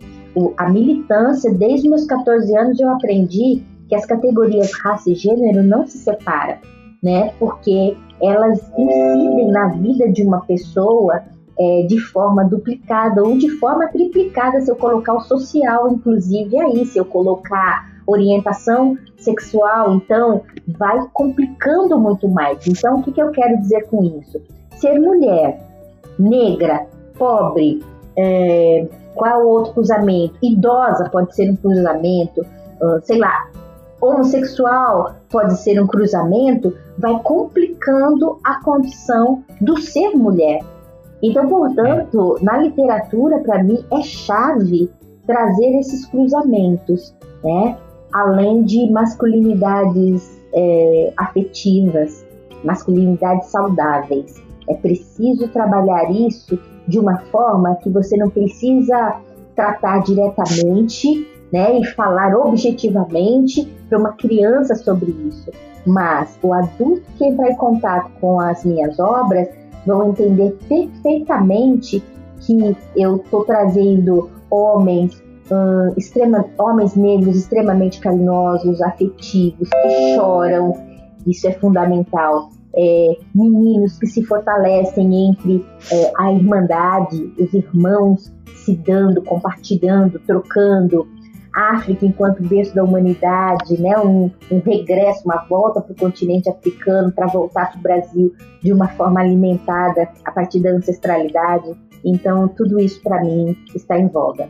a militância, desde meus 14 anos eu aprendi que as categorias raça e gênero não se separam, né? Porque elas incidem na vida de uma pessoa é, de forma duplicada ou de forma triplicada, se eu colocar o social, inclusive, aí, se eu colocar orientação sexual, então vai complicando muito mais. Então, o que, que eu quero dizer com isso? Ser mulher, negra, pobre, é, qual outro cruzamento? Idosa pode ser um cruzamento, uh, sei lá, homossexual pode ser um cruzamento, vai complicando a condição do ser mulher. Então, portanto, na literatura, para mim, é chave trazer esses cruzamentos, né? Além de masculinidades é, afetivas, masculinidades saudáveis. É preciso trabalhar isso de uma forma que você não precisa tratar diretamente né, e falar objetivamente para uma criança sobre isso. Mas o adulto que entrar em contato com as minhas obras vão entender perfeitamente que eu estou trazendo homens, hum, extrema, homens negros extremamente carinhosos, afetivos, que choram, isso é fundamental. É, meninos que se fortalecem entre é, a irmandade, os irmãos se dando, compartilhando, trocando, África enquanto berço da humanidade, né? um, um regresso, uma volta para o continente africano para voltar para o Brasil de uma forma alimentada a partir da ancestralidade. Então, tudo isso para mim está em voga.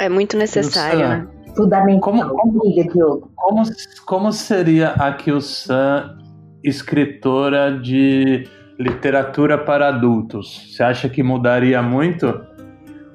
É muito necessário, né? Fundamental. Como, como, Diogo. Como, como seria a Kyo-san escritora de literatura para adultos? Você acha que mudaria muito?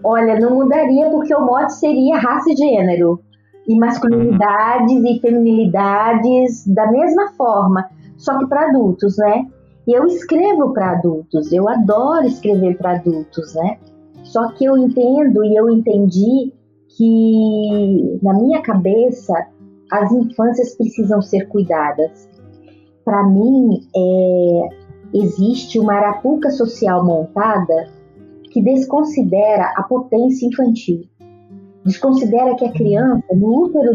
Olha, não mudaria porque o mote seria raça e gênero. E masculinidades uhum. e feminilidades da mesma forma, só que para adultos, né? E eu escrevo para adultos, eu adoro escrever para adultos, né? Só que eu entendo e eu entendi que na minha cabeça as infâncias precisam ser cuidadas. Para mim, é, existe uma arapuca social montada que desconsidera a potência infantil. Desconsidera que a criança, no útero,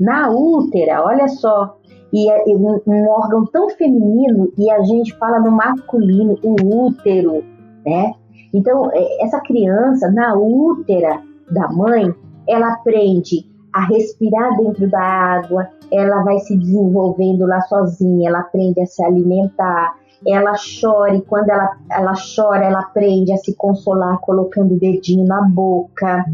na útera, olha só, e é um, órgão tão feminino e a gente fala no masculino, o útero, né? Então, é, essa criança, na útera da mãe, ela aprende a respirar dentro da água, ela vai se desenvolvendo lá sozinha, ela aprende a se alimentar, ela chora e quando ela, ela chora, ela aprende a se consolar colocando o dedinho na boca.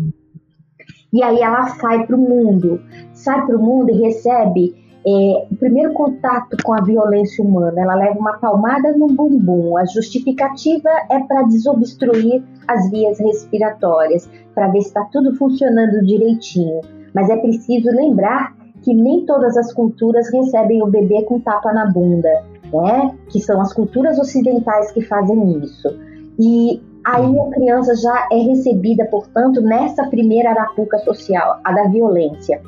E aí ela sai para o mundo, sai para o mundo e recebe é, o primeiro contato com a violência humana. Ela leva uma palmada no bumbum. A justificativa é para desobstruir as vias respiratórias, para ver se está tudo funcionando direitinho. Mas é preciso lembrar que nem todas as culturas recebem o bebê com tapa na bunda né? Que são as culturas ocidentais que fazem isso. E aí a criança já é recebida, portanto, nessa primeira arapuca social, a da violência.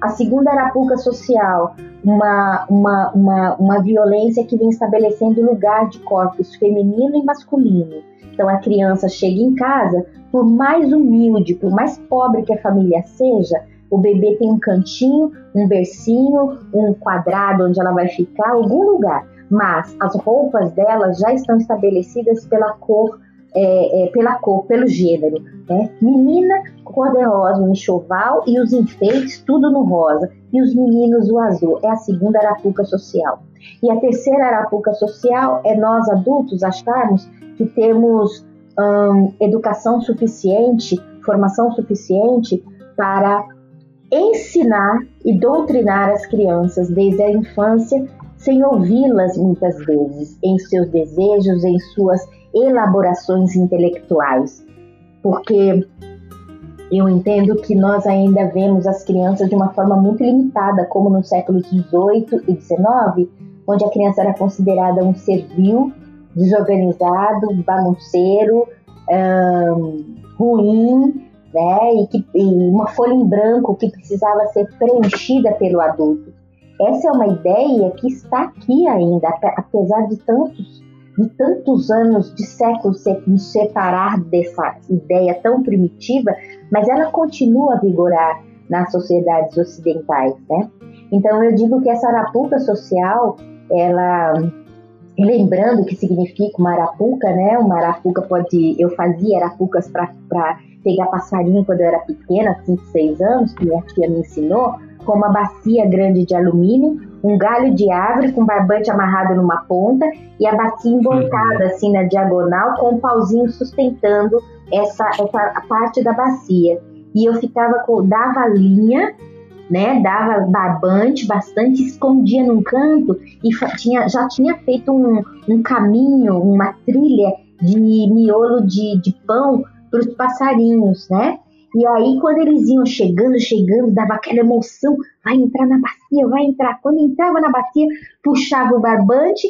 A segunda arapuca social, uma, uma, uma, uma violência que vem estabelecendo lugar de corpos feminino e masculino. Então a criança chega em casa, por mais humilde, por mais pobre que a família seja, o bebê tem um cantinho, um bercinho, um quadrado onde ela vai ficar, algum lugar. Mas as roupas dela já estão estabelecidas pela cor é, é, pela cor, pelo gênero. Né? Menina, cor-de-rosa, um enxoval e os enfeites, tudo no rosa. E os meninos, o azul. É a segunda arapuca social. E a terceira arapuca social é nós adultos acharmos que temos hum, educação suficiente, formação suficiente para ensinar e doutrinar as crianças desde a infância, sem ouvi-las muitas vezes em seus desejos, em suas elaborações intelectuais, porque eu entendo que nós ainda vemos as crianças de uma forma muito limitada, como no século XVIII e XIX, onde a criança era considerada um servil, desorganizado, bagunceiro, ruim, né? E, que, e uma folha em branco que precisava ser preenchida pelo adulto. Essa é uma ideia que está aqui ainda, apesar de tantos de tantos anos, de séculos, nos separar dessa ideia tão primitiva, mas ela continua a vigorar nas sociedades ocidentais, né? Então eu digo que essa arapuca social, ela lembrando que significa uma arapuca, né? Uma arapuca pode, eu fazia arapucas para pegar passarinho quando eu era pequena, 5, 6 anos, que minha tia me ensinou, com uma bacia grande de alumínio, um galho de árvore com barbante amarrado numa ponta e a bacia uhum. assim na diagonal com um pauzinho sustentando essa, essa parte da bacia. E eu ficava com, dava linha, né, dava barbante bastante, escondia num canto e tinha, já tinha feito um, um caminho, uma trilha de miolo de, de pão para os passarinhos, né? E aí, quando eles iam chegando, chegando, dava aquela emoção, vai entrar na bacia, vai entrar. Quando entrava na bacia, puxava o barbante,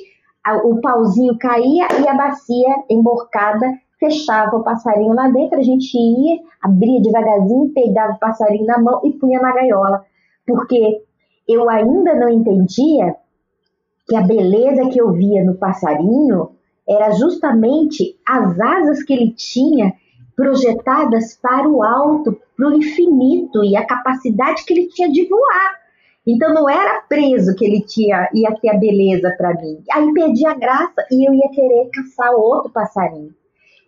o pauzinho caía e a bacia emborcada fechava o passarinho lá dentro. A gente ia, abria devagarzinho, pegava o passarinho na mão e punha na gaiola. Porque eu ainda não entendia que a beleza que eu via no passarinho era justamente as asas que ele tinha projetadas para o alto, para o infinito e a capacidade que ele tinha de voar. Então não era preso que ele tinha ia ter a beleza para mim. Aí perdi a graça e eu ia querer caçar outro passarinho.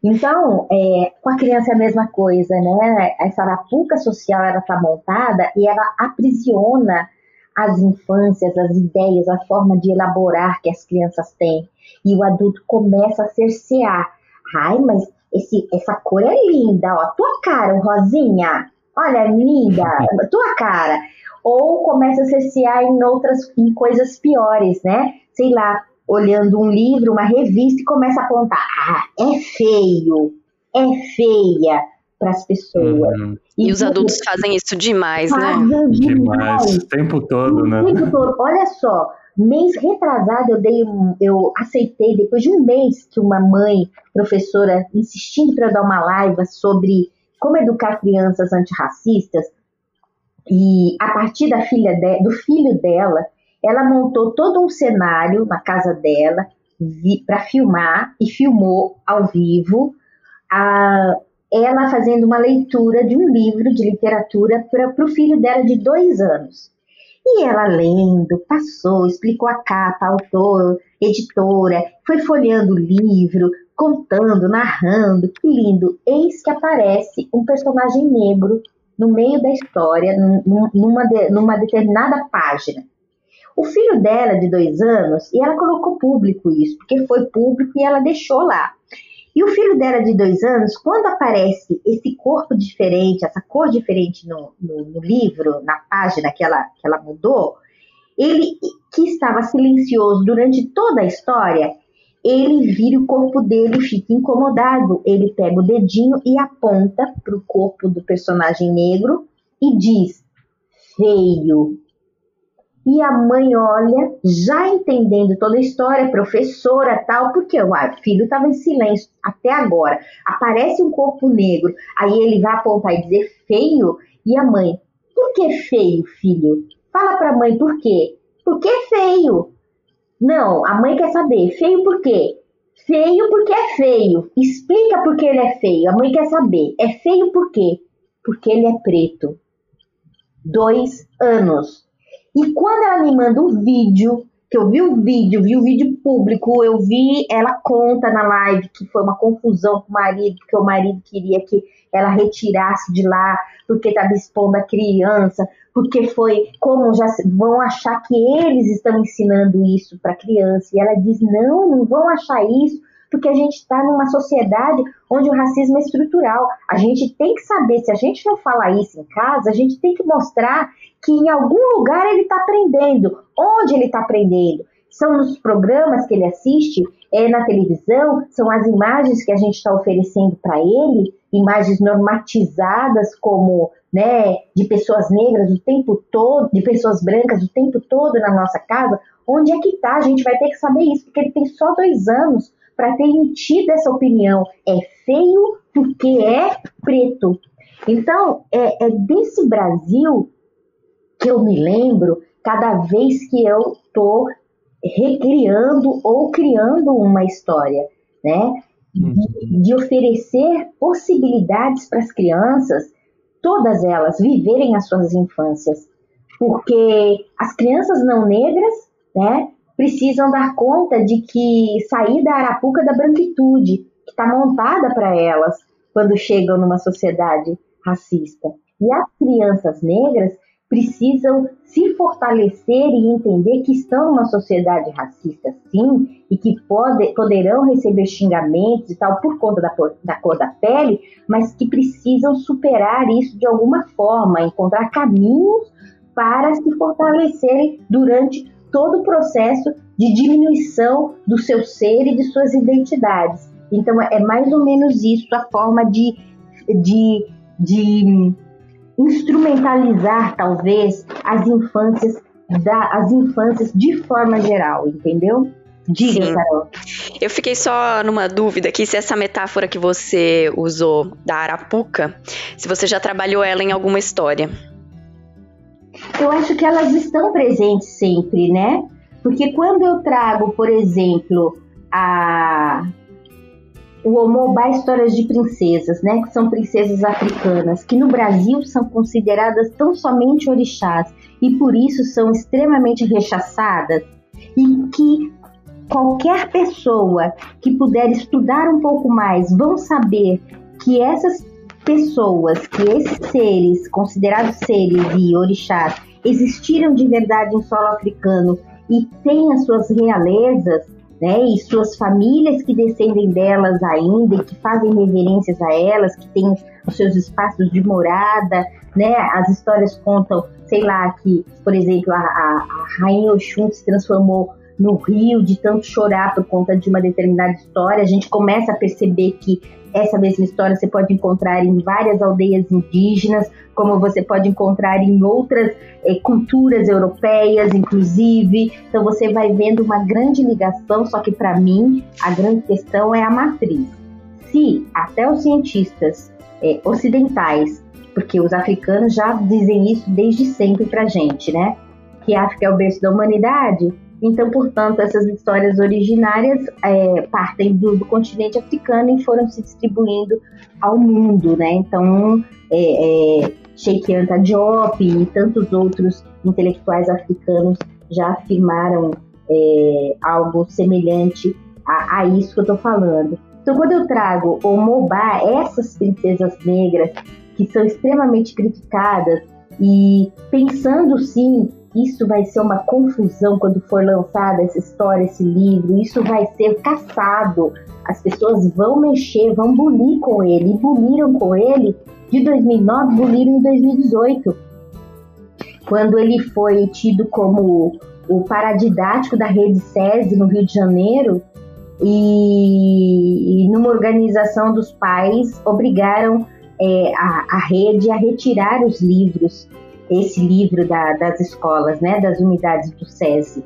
Então, é, com a criança é a mesma coisa, né? Essa arapuca social ela está montada e ela aprisiona as infâncias, as ideias, a forma de elaborar que as crianças têm. E o adulto começa a cercear. Ai, mas esse, essa cor é linda, ó. Tua cara, rosinha. Olha, linda. Tua cara. Ou começa a cercear em outras, em coisas piores, né? Sei lá, olhando um livro, uma revista e começa a apontar. Ah, é feio. É feia para as pessoas. Uhum. E, e, os adultos fazem isso demais, né? Demais. demais. O tempo todo, né? O tempo todo. Olha só, Mês retrasado eu dei um, eu aceitei depois de um mês que uma mãe professora insistindo para dar uma live sobre como educar crianças antirracistas e a partir da filha de, do filho dela, ela montou todo um cenário na casa dela para filmar e filmou ao vivo a, ela fazendo uma leitura de um livro de literatura para o filho dela de dois anos. E ela lendo, passou, explicou a capa, autor, editora, foi folheando o livro, contando, narrando, que lindo. Eis que aparece um personagem negro no meio da história, numa, numa determinada página. O filho dela, de dois anos, e ela colocou público isso, porque foi público e ela deixou lá. E o filho dela de dois anos, quando aparece esse corpo diferente, essa cor diferente no, no, no livro, na página que ela, que ela mudou, ele que estava silencioso durante toda a história, ele vira o corpo dele fica incomodado. Ele pega o dedinho e aponta para o corpo do personagem negro e diz: feio. E a mãe olha, já entendendo toda a história, professora tal, porque o filho estava em silêncio até agora. Aparece um corpo negro, aí ele vai apontar e dizer feio, e a mãe, por que feio, filho? Fala para a mãe por quê? Porque é feio. Não, a mãe quer saber, feio por quê? Feio porque é feio. Explica por que ele é feio. A mãe quer saber. É feio por quê? Porque ele é preto. Dois anos. E quando ela me manda um vídeo, que eu vi o vídeo, vi o vídeo público, eu vi ela conta na live que foi uma confusão com o marido, que o marido queria que ela retirasse de lá, porque estava expondo a criança, porque foi como já vão achar que eles estão ensinando isso para a criança. E ela diz: não, não vão achar isso, porque a gente está numa sociedade onde o racismo é estrutural. A gente tem que saber, se a gente não falar isso em casa, a gente tem que mostrar que em algum lugar ele está aprendendo. Onde ele está aprendendo? São nos programas que ele assiste, é na televisão, são as imagens que a gente está oferecendo para ele, imagens normatizadas como né, de pessoas negras o tempo todo, de pessoas brancas o tempo todo na nossa casa. Onde é que está? A gente vai ter que saber isso, porque ele tem só dois anos para ter emitido essa opinião. É feio porque é preto. Então, é, é desse Brasil que eu me lembro cada vez que eu estou recriando ou criando uma história, né? De, uhum. de oferecer possibilidades para as crianças, todas elas, viverem as suas infâncias. Porque as crianças não negras, né, precisam dar conta de que sair da arapuca da branquitude, que está montada para elas quando chegam numa sociedade racista. E as crianças negras precisam se fortalecer e entender que estão numa sociedade racista, sim, e que pode, poderão receber xingamentos e tal por conta da, da cor da pele, mas que precisam superar isso de alguma forma, encontrar caminhos para se fortalecerem durante todo o processo de diminuição do seu ser e de suas identidades. Então, é mais ou menos isso a forma de, de, de instrumentalizar, talvez, as infâncias, da, as infâncias de forma geral, entendeu? Diga, Sim. Carol. Eu fiquei só numa dúvida aqui se essa metáfora que você usou da arapuca, se você já trabalhou ela em alguma história. Eu acho que elas estão presentes sempre, né? Porque quando eu trago, por exemplo, a o Omobá Histórias de Princesas, né, que são princesas africanas, que no Brasil são consideradas tão somente orixás e por isso são extremamente rechaçadas, e que qualquer pessoa que puder estudar um pouco mais vão saber que essas pessoas, que esses seres, considerados seres e orixás, existiram de verdade em solo africano e têm as suas realezas, né, e suas famílias que descendem delas ainda e que fazem reverências a elas, que têm os seus espaços de morada, né, as histórias contam, sei lá, que, por exemplo, a, a, a Rainha Oxum se transformou no rio de tanto chorar por conta de uma determinada história, a gente começa a perceber que essa mesma história você pode encontrar em várias aldeias indígenas, como você pode encontrar em outras é, culturas europeias, inclusive. Então você vai vendo uma grande ligação, só que para mim a grande questão é a matriz. Se até os cientistas é, ocidentais, porque os africanos já dizem isso desde sempre para gente, né? Que a África é o berço da humanidade, então, portanto, essas histórias originárias é, partem do, do, continente africano e foram se distribuindo ao mundo, né? Então, é, é, Sheikh Anta Diop e tantos outros intelectuais africanos já afirmaram é, algo semelhante a, a, isso que eu estou falando. Então, quando eu trago o Mobá, essas princesas negras que são extremamente criticadas e pensando sim isso vai ser uma confusão quando for lançada essa história, esse livro. Isso vai ser caçado. As pessoas vão mexer, vão bulir com ele. E buliram com ele de 2009, buliram em 2018. Quando ele foi tido como o paradidático da rede SESI no Rio de Janeiro, e, e numa organização dos pais obrigaram é, a, a rede a retirar os livros esse livro da, das escolas, né, das unidades do SESI.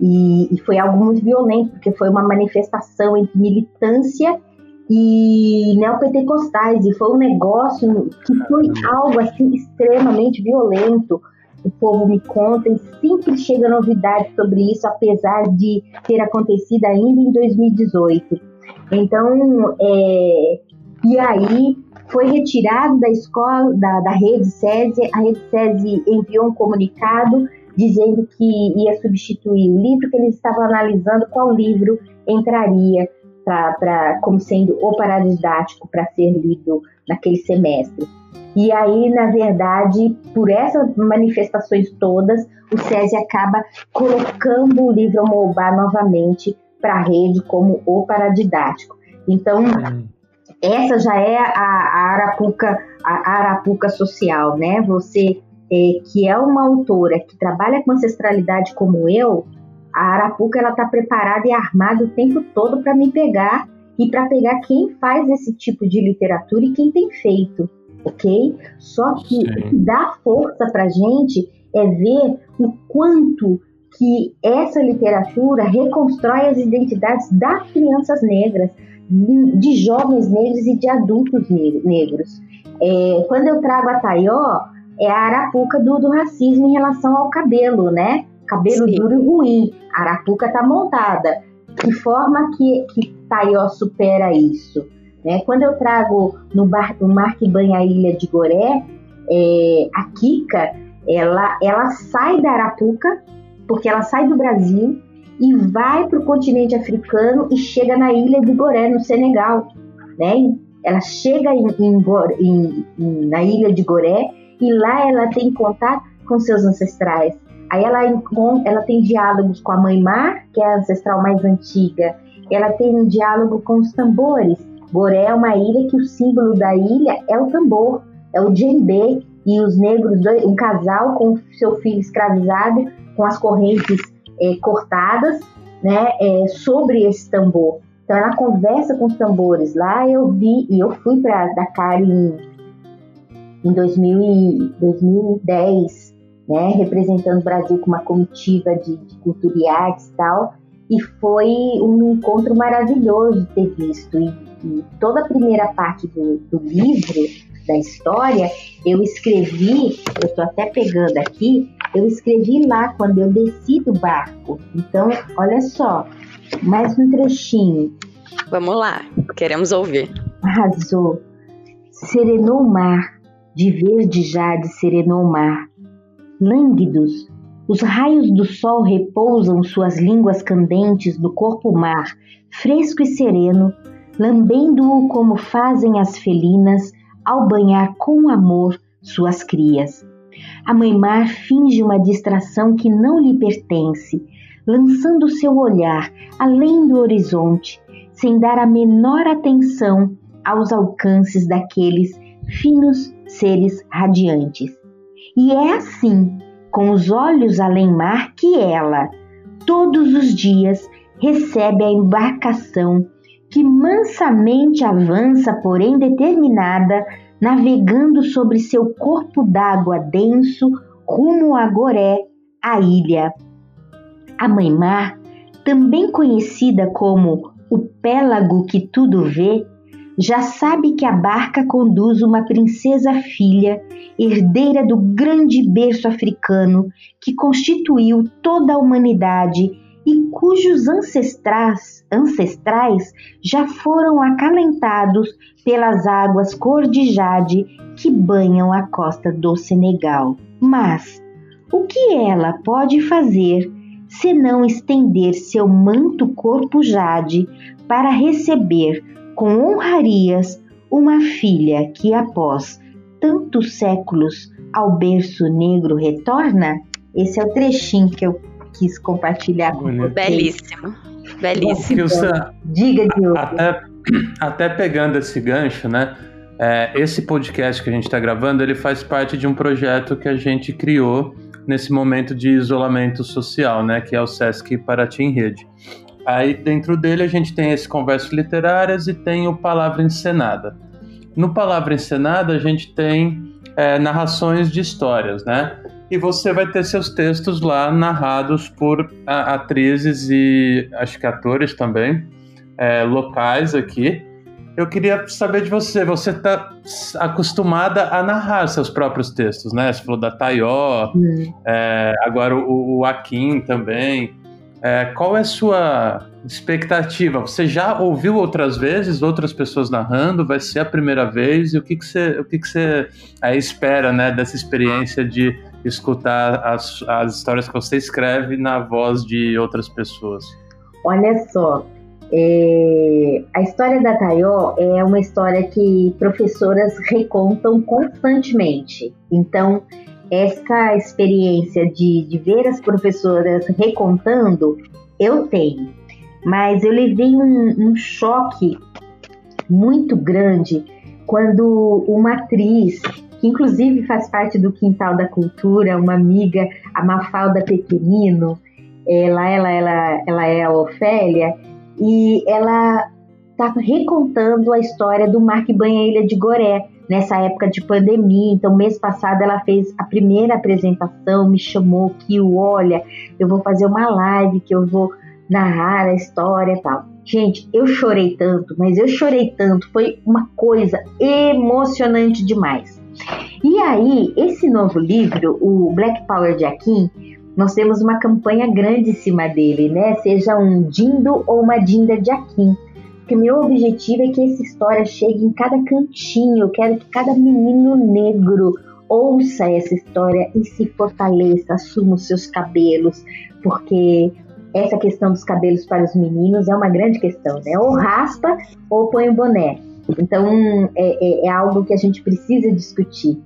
E, e, foi algo muito violento, porque foi uma manifestação entre militância e neopentecostais, e foi um negócio que foi algo assim extremamente violento. O povo me conta e sempre chega novidade sobre isso, apesar de ter acontecido ainda em 2018. Então, é, e aí foi retirado da escola, da, da rede SESI, a rede SESI enviou um comunicado dizendo que ia substituir o livro que eles estavam analisando qual livro entraria para como sendo o paradidático para ser lido naquele semestre. E aí, na verdade, por essas manifestações todas, o SESI acaba colocando o livro Mobá novamente para a rede como o paradidático. Então, essa já é a, a Arapuca, a Arapuca social, né? Você é, que é uma autora que trabalha com ancestralidade como eu, a Arapuca ela está preparada e armada o tempo todo para me pegar e para pegar quem faz esse tipo de literatura e quem tem feito, ok? Só que Sim. o que dá força para gente é ver o quanto que essa literatura reconstrói as identidades das crianças negras, de jovens negros e de adultos negros. É, quando eu trago a Taió, é a arapuca do, do racismo em relação ao cabelo, né? Cabelo Sim. duro e ruim. A arapuca está montada. De forma que, que Taió supera isso? Né? Quando eu trago no, bar, no Mar que banha a ilha de Goré, é, a Kika, ela, ela sai da arapuca, porque ela sai do Brasil e vai para o continente africano e chega na ilha de Goré, no Senegal. Né? Ela chega em, em, em, na ilha de Goré e lá ela tem contato com seus ancestrais. Aí ela, ela tem diálogos com a Mãe Mar, que é a ancestral mais antiga. Ela tem um diálogo com os tambores. Goré é uma ilha que o símbolo da ilha é o tambor, é o djembe. E os negros, um casal com seu filho escravizado, com as correntes é, cortadas, né, é, sobre esse tambor. Então ela conversa com os tambores. Lá eu vi, e eu fui para Dakar em, em 2000 2010, né, representando o Brasil com uma comitiva de, de cultura e artes e tal. E foi um encontro maravilhoso ter visto. E, e toda a primeira parte do, do livro da história, eu escrevi, eu estou até pegando aqui, eu escrevi lá quando eu desci do barco. Então, olha só, mais um trechinho. Vamos lá, queremos ouvir. Arrasou. Serenou o mar, de verde jade serenou o mar. Lânguidos, os raios do sol repousam suas línguas candentes do corpo mar, fresco e sereno, lambendo-o como fazem as felinas ao banhar com amor suas crias. A mãe mar finge uma distração que não lhe pertence, lançando seu olhar além do horizonte, sem dar a menor atenção aos alcances daqueles finos seres radiantes. E é assim, com os olhos além mar, que ela, todos os dias, recebe a embarcação que mansamente avança, porém determinada, navegando sobre seu corpo d'água denso rumo a Goré, a ilha. A Mãe Mar, também conhecida como o pélago que tudo vê, já sabe que a barca conduz uma princesa filha, herdeira do grande berço africano que constituiu toda a humanidade cujos ancestrais, ancestrais já foram acalentados pelas águas cor de jade que banham a costa do Senegal. Mas o que ela pode fazer senão estender seu manto corpo jade para receber com honrarias uma filha que após tantos séculos ao berço negro retorna? Esse é o trechinho que eu quis compartilhar com você. Belíssimo. Belíssimo. Diga, Diogo. Até, até pegando esse gancho, né? É, esse podcast que a gente está gravando, ele faz parte de um projeto que a gente criou nesse momento de isolamento social, né? Que é o Sesc Paraty em Rede. Aí dentro dele a gente tem esse Conversas Literárias e tem o Palavra Encenada. No Palavra Encenada a gente tem é, narrações de histórias, né? E você vai ter seus textos lá narrados por a, atrizes e acho que atores também, é, locais aqui. Eu queria saber de você, você está acostumada a narrar seus próprios textos, né? Você falou da Tayó, hum. é, agora o, o Akin também. É, qual é a sua expectativa? Você já ouviu outras vezes outras pessoas narrando? Vai ser a primeira vez? E o que, que você, o que que você é, espera né, dessa experiência de escutar as, as histórias que você escreve na voz de outras pessoas? Olha só, é, a história da Tayó é uma história que professoras recontam constantemente. Então, essa experiência de, de ver as professoras recontando, eu tenho. Mas eu levei um, um choque muito grande quando uma atriz, que inclusive faz parte do Quintal da Cultura, uma amiga, a Mafalda Pequenino, ela, ela, ela, ela é a Ofélia, e ela está recontando a história do Mar que banha a Ilha de Goré, nessa época de pandemia. Então, mês passado ela fez a primeira apresentação, me chamou que olha, eu vou fazer uma live que eu vou narrar a história e tal. Gente, eu chorei tanto, mas eu chorei tanto, foi uma coisa emocionante demais. E aí, esse novo livro, o Black Power de Akin, nós temos uma campanha grande em cima dele, né? Seja um Dindo ou uma Dinda de Akin porque meu objetivo é que essa história chegue em cada cantinho. Eu quero que cada menino negro ouça essa história e se fortaleça, assuma os seus cabelos, porque essa questão dos cabelos para os meninos é uma grande questão, né? Ou raspa ou põe o boné. Então é, é, é algo que a gente precisa discutir.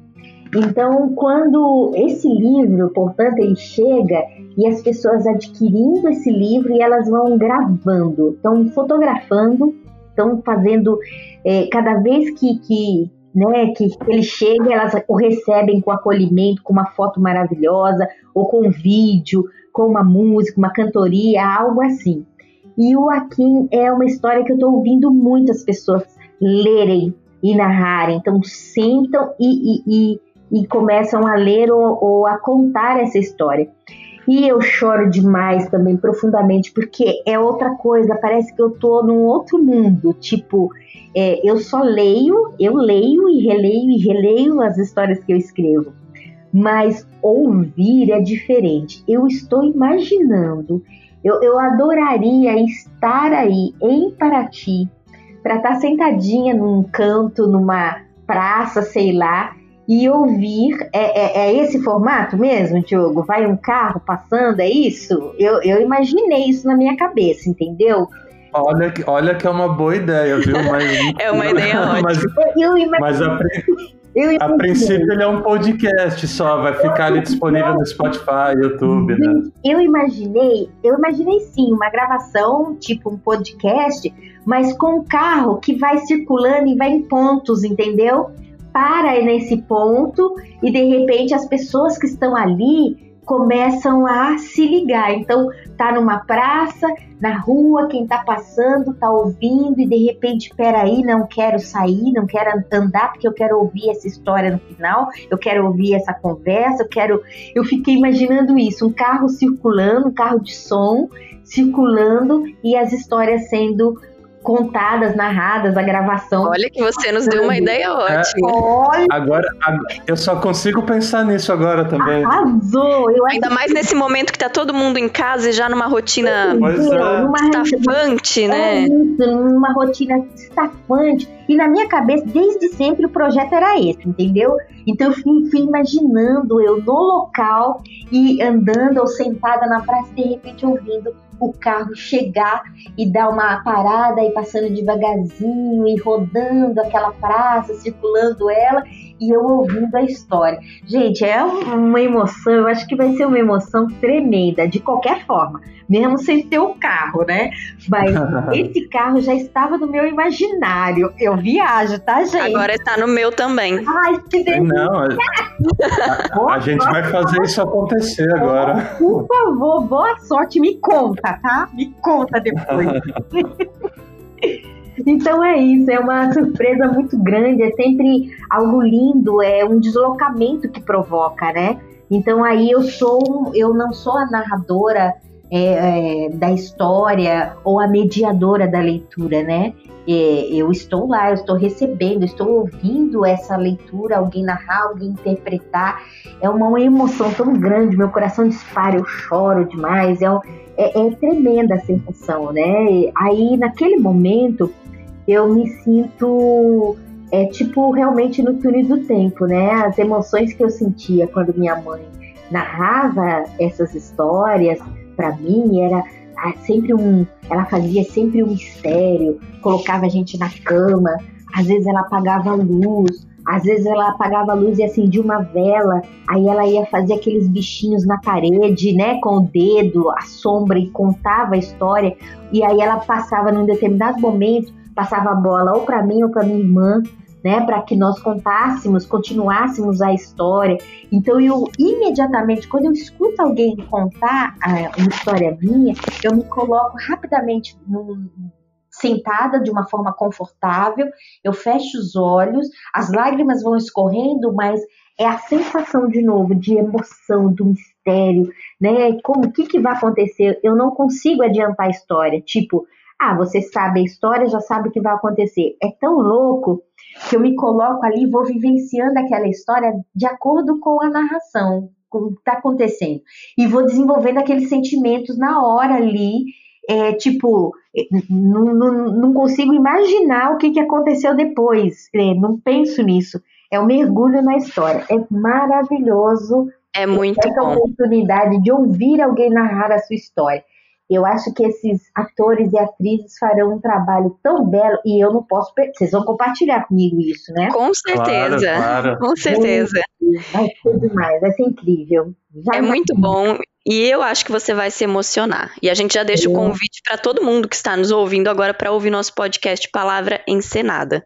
Então, quando esse livro, portanto, ele chega e as pessoas adquirindo esse livro e elas vão gravando, estão fotografando, estão fazendo é, cada vez que, que, né, que ele chega, elas o recebem com acolhimento, com uma foto maravilhosa, ou com um vídeo, com uma música, uma cantoria, algo assim. E o Akin é uma história que eu estou ouvindo muitas pessoas lerem e narrarem. Então sentam e, e, e e começam a ler ou, ou a contar essa história. E eu choro demais também, profundamente, porque é outra coisa, parece que eu tô num outro mundo. Tipo, é, eu só leio, eu leio e releio e releio as histórias que eu escrevo. Mas ouvir é diferente. Eu estou imaginando, eu, eu adoraria estar aí em Paraty, para estar tá sentadinha num canto, numa praça, sei lá, e ouvir. É, é, é, esse formato mesmo, Diogo? Vai um carro passando, é isso? Eu, eu imaginei isso na minha cabeça, entendeu? Olha que, olha que é uma boa ideia, viu? Mas, é uma ideia mas, ótima. Eu imaginei. Mas a, a princípio ele é um podcast só, vai ficar ali disponível no Spotify, YouTube, né? Eu imaginei, eu imaginei sim, uma gravação, tipo um podcast, mas com um carro que vai circulando e vai em pontos, entendeu? para nesse ponto e de repente as pessoas que estão ali começam a se ligar. Então, tá numa praça, na rua, quem tá passando tá ouvindo e de repente, peraí, não quero sair, não quero andar porque eu quero ouvir essa história no final, eu quero ouvir essa conversa, eu quero. Eu fiquei imaginando isso, um carro circulando, um carro de som circulando e as histórias sendo contadas, narradas, a gravação. Olha que você nos deu uma ideia ótima. É, agora, eu só consigo pensar nisso agora também. Arrasou! Eu Ainda mais nesse momento que tá todo mundo em casa e já numa rotina pois é. estafante, né? É isso, numa rotina estafante. E na minha cabeça, desde sempre, o projeto era esse, entendeu? Então eu fui, fui imaginando eu no local e andando ou sentada na praça, de repente ouvindo o carro chegar e dar uma parada e passando devagarzinho e rodando aquela praça, circulando ela e eu ouvindo a história. Gente, é uma emoção, eu acho que vai ser uma emoção tremenda, de qualquer forma, mesmo sem ter o carro, né? Mas esse carro já estava no meu imaginário. Eu viajo, tá, gente? Agora está no meu também. Ai, que delícia! Não, a, a gente vai fazer isso acontecer agora. Por favor, boa sorte, me conta, tá? Me conta depois. Então é isso, é uma surpresa muito grande, é sempre algo lindo, é um deslocamento que provoca, né? Então aí eu sou, eu não sou a narradora é, é, da história ou a mediadora da leitura, né? É, eu estou lá, eu estou recebendo, estou ouvindo essa leitura, alguém narrar, alguém interpretar. É uma emoção tão grande, meu coração dispara, eu choro demais. É, é, é tremenda a sensação, né? Aí naquele momento eu me sinto é tipo realmente no túnel do tempo, né? As emoções que eu sentia quando minha mãe narrava essas histórias para mim era ah, sempre um, ela fazia sempre um mistério, colocava a gente na cama, às vezes ela apagava a luz, às vezes ela apagava a luz e acendia uma vela, aí ela ia fazer aqueles bichinhos na parede, né, com o dedo, a sombra e contava a história, e aí ela passava num determinado momento, passava a bola ou para mim ou para minha irmã, né, para que nós contássemos, continuássemos a história. Então eu imediatamente, quando eu escuto alguém contar uma história minha, eu me coloco rapidamente sentada de uma forma confortável, eu fecho os olhos, as lágrimas vão escorrendo, mas é a sensação de novo de emoção, do mistério, né? Como o que, que vai acontecer? Eu não consigo adiantar a história, tipo, ah, você sabe a história, já sabe o que vai acontecer. É tão louco que eu me coloco ali, vou vivenciando aquela história de acordo com a narração, com o que está acontecendo. E vou desenvolvendo aqueles sentimentos na hora ali, é, tipo, não, não, não consigo imaginar o que, que aconteceu depois, é, não penso nisso. É um mergulho na história. É maravilhoso. É muito essa bom. oportunidade de ouvir alguém narrar a sua história. Eu acho que esses atores e atrizes farão um trabalho tão belo e eu não posso. Vocês vão compartilhar comigo isso, né? Com certeza. Claro, claro. Com certeza. Vai ser demais, vai ser incrível. Já é muito bom. E eu acho que você vai se emocionar. E a gente já deixa é. o convite para todo mundo que está nos ouvindo agora para ouvir nosso podcast Palavra Encenada.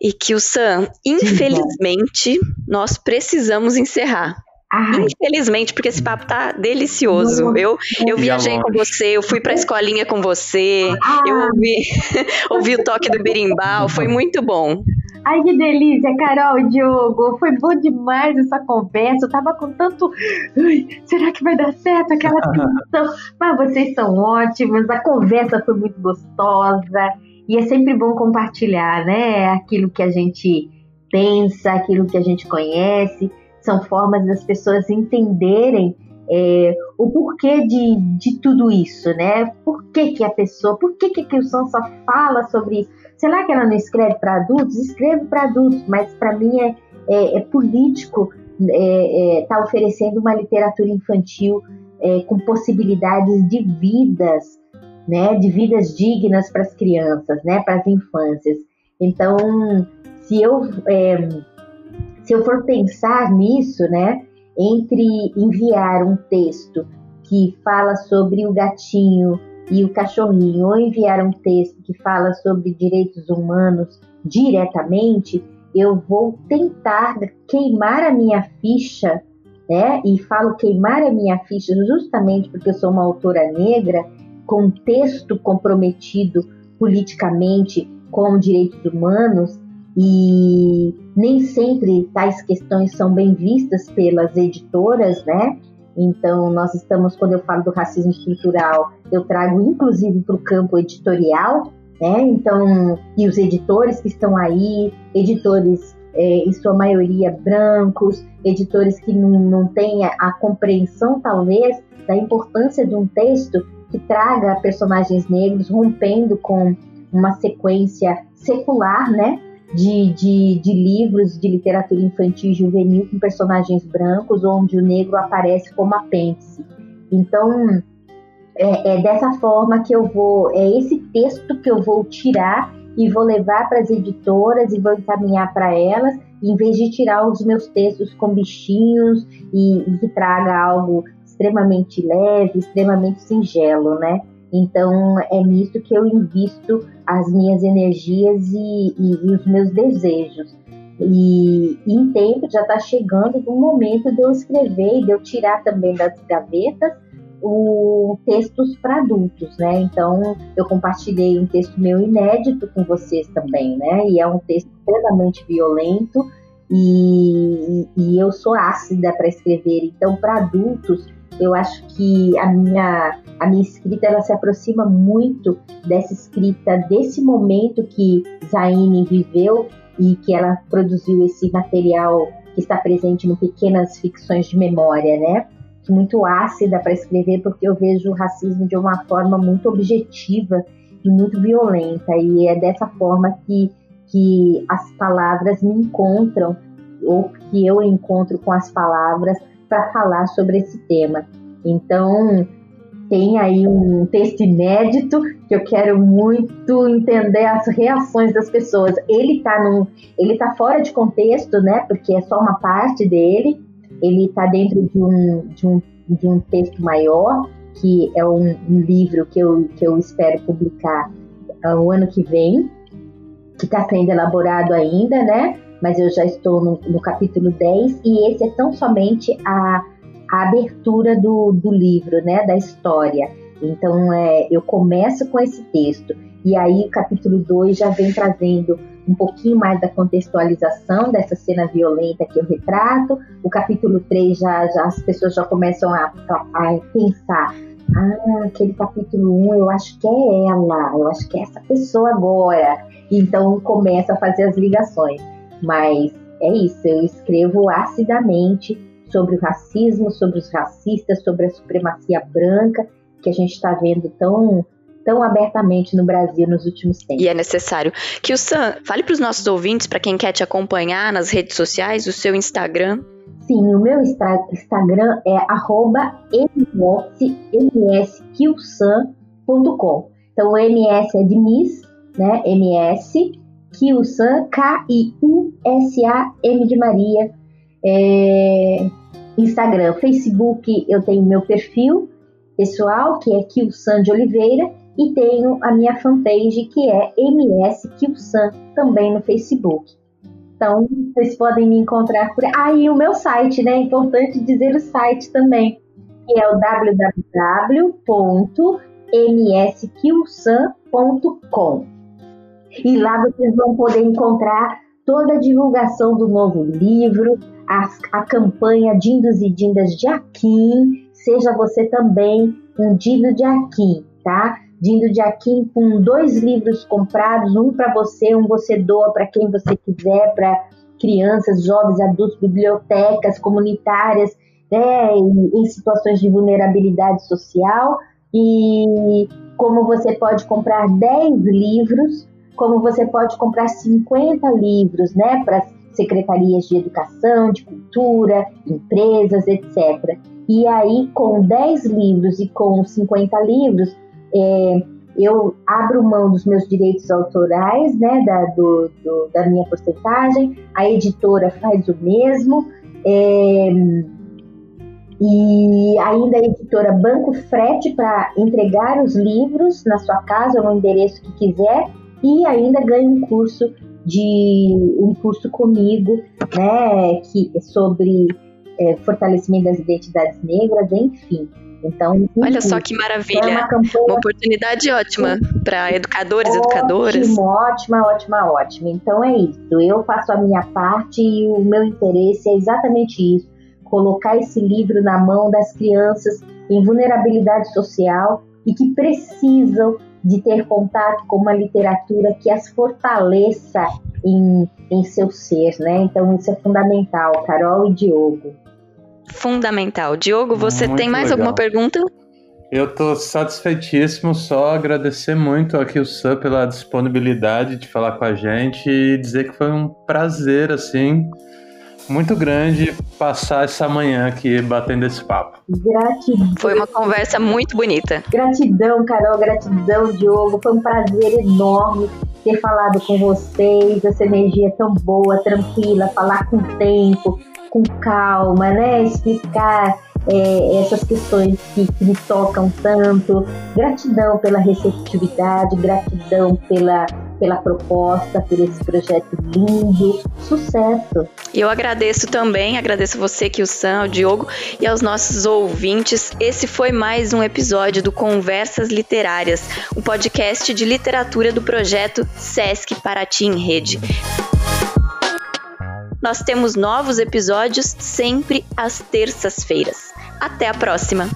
E que o Sam, infelizmente, nós precisamos encerrar. Ai. Infelizmente, porque esse papo tá delicioso. Eu, eu viajei com você, eu fui pra escolinha com você, ah. eu ouvi, ouvi o toque do berimbau, foi muito bom. Ai, que delícia, Carol e Diogo. Foi bom demais essa conversa. Eu tava com tanto. Ai, será que vai dar certo aquela tensão? Mas vocês são ótimos, a conversa foi muito gostosa. E é sempre bom compartilhar, né? Aquilo que a gente pensa, aquilo que a gente conhece são formas das pessoas entenderem é, o porquê de, de tudo isso, né? Por que, que a pessoa, por que, que a só fala sobre isso? Será que ela não escreve para adultos? Escreve para adultos, mas para mim é, é, é político estar é, é, tá oferecendo uma literatura infantil é, com possibilidades de vidas, né? De vidas dignas para as crianças, né? Para as infâncias. Então, se eu se eu for pensar nisso, né, entre enviar um texto que fala sobre o gatinho e o cachorrinho, ou enviar um texto que fala sobre direitos humanos diretamente, eu vou tentar queimar a minha ficha, né? E falo queimar a minha ficha justamente porque eu sou uma autora negra com texto comprometido politicamente com direitos humanos e nem sempre tais questões são bem vistas pelas editoras, né? Então, nós estamos, quando eu falo do racismo estrutural, eu trago inclusive para o campo editorial, né? Então, e os editores que estão aí, editores é, em sua maioria brancos, editores que não, não têm a, a compreensão, talvez, da importância de um texto que traga personagens negros rompendo com uma sequência secular, né? De, de, de livros de literatura infantil e juvenil com personagens brancos, onde o negro aparece como apêndice. Então, é, é, dessa forma que eu vou, é esse texto que eu vou tirar e vou levar para as editoras e vou encaminhar para elas, em vez de tirar os meus textos com bichinhos e, e que traga algo extremamente leve, extremamente singelo, né? Então é nisso que eu invisto as minhas energias e, e, e os meus desejos. E, em tempo já está chegando o momento de eu escrever e de eu tirar também das gavetas o textos para adultos, né? Então eu compartilhei um texto meu inédito com vocês também, né? E é um texto extremamente violento e, e eu sou ácida para escrever. Então para adultos eu acho que a minha a minha escrita ela se aproxima muito dessa escrita desse momento que Zaine viveu e que ela produziu esse material que está presente no Pequenas Ficções de Memória, né? Muito ácida para escrever, porque eu vejo o racismo de uma forma muito objetiva e muito violenta, e é dessa forma que, que as palavras me encontram, ou que eu encontro com as palavras para falar sobre esse tema. Então, tem aí um texto inédito que eu quero muito entender as reações das pessoas. Ele está num, ele tá fora de contexto, né? Porque é só uma parte dele. Ele está dentro de um, de um de um texto maior, que é um, um livro que eu, que eu espero publicar uh, o ano que vem, que está sendo elaborado ainda, né? Mas eu já estou no, no capítulo 10 e esse é tão somente a a abertura do, do livro, né, da história. Então, é, eu começo com esse texto, e aí o capítulo 2 já vem trazendo um pouquinho mais da contextualização dessa cena violenta que eu retrato. O capítulo 3 já, já as pessoas já começam a, a, pensar. Ah, aquele capítulo 1 eu acho que é ela, eu acho que é essa pessoa agora. Então começa a fazer as ligações. Mas é isso, eu escrevo acidamente sobre o racismo, sobre os racistas, sobre a supremacia branca que a gente está vendo tão tão abertamente no Brasil nos últimos tempos. E é necessário que o Sam fale para os nossos ouvintes, para quem quer te acompanhar nas redes sociais, o seu Instagram. Sim, o meu Instagram é mskilsan.com. Então, o MS é de Miss, né? MS, Kilsan, K-I-U-S-A-M de Maria. É, Instagram, Facebook, eu tenho meu perfil pessoal, que é Kilsan de Oliveira, e tenho a minha fanpage, que é MS Kilsan, também no Facebook. Então, vocês podem me encontrar por aí. Ah, o meu site, né? É importante dizer o site também, que é o www.mskilsan.com. E lá vocês vão poder encontrar toda a divulgação do novo livro, a, a campanha Dindos e Dindas de Aquim, seja você também um Dindo de Aquim, tá? Dindo de Aquim com dois livros comprados, um para você, um você doa para quem você quiser, para crianças, jovens, adultos, bibliotecas comunitárias, né, em, em situações de vulnerabilidade social. E como você pode comprar 10 livros, como você pode comprar 50 livros, né, para secretarias de educação, de cultura, empresas, etc. E aí, com 10 livros e com 50 livros, é, eu abro mão dos meus direitos autorais, né, da, do, do, da minha porcentagem, a editora faz o mesmo, é, e ainda a editora banco frete para entregar os livros na sua casa ou no endereço que quiser, e ainda ganha um curso de um curso comigo, né, que é sobre é, fortalecimento das identidades negras, enfim. Então, enfim, olha só que maravilha, é uma, campanha, uma, oportunidade ótima para educadores, ótima, educadoras. Ótima, ótima, ótima. Então é isso. Eu faço a minha parte e o meu interesse é exatamente isso: colocar esse livro na mão das crianças em vulnerabilidade social e que precisam de ter contato com uma literatura que as fortaleça em, em seu ser, né? Então isso é fundamental, Carol e Diogo. Fundamental. Diogo, você muito tem mais legal. alguma pergunta? Eu tô satisfeitíssimo, só agradecer muito aqui o Sam pela disponibilidade de falar com a gente e dizer que foi um prazer, assim, muito grande passar essa manhã aqui batendo esse papo. Gratidão. Foi uma conversa muito bonita. Gratidão, Carol, gratidão, Diogo. Foi um prazer enorme ter falado com vocês. Essa energia tão boa, tranquila, falar com tempo, com calma, né? Explicar é, essas questões que, que me tocam tanto. Gratidão pela receptividade, gratidão pela pela proposta, por esse projeto lindo. Sucesso! Eu agradeço também, agradeço você que o Sam, o Diogo e aos nossos ouvintes. Esse foi mais um episódio do Conversas Literárias, um podcast de literatura do projeto Sesc Paraty em Rede. Nós temos novos episódios sempre às terças-feiras. Até a próxima!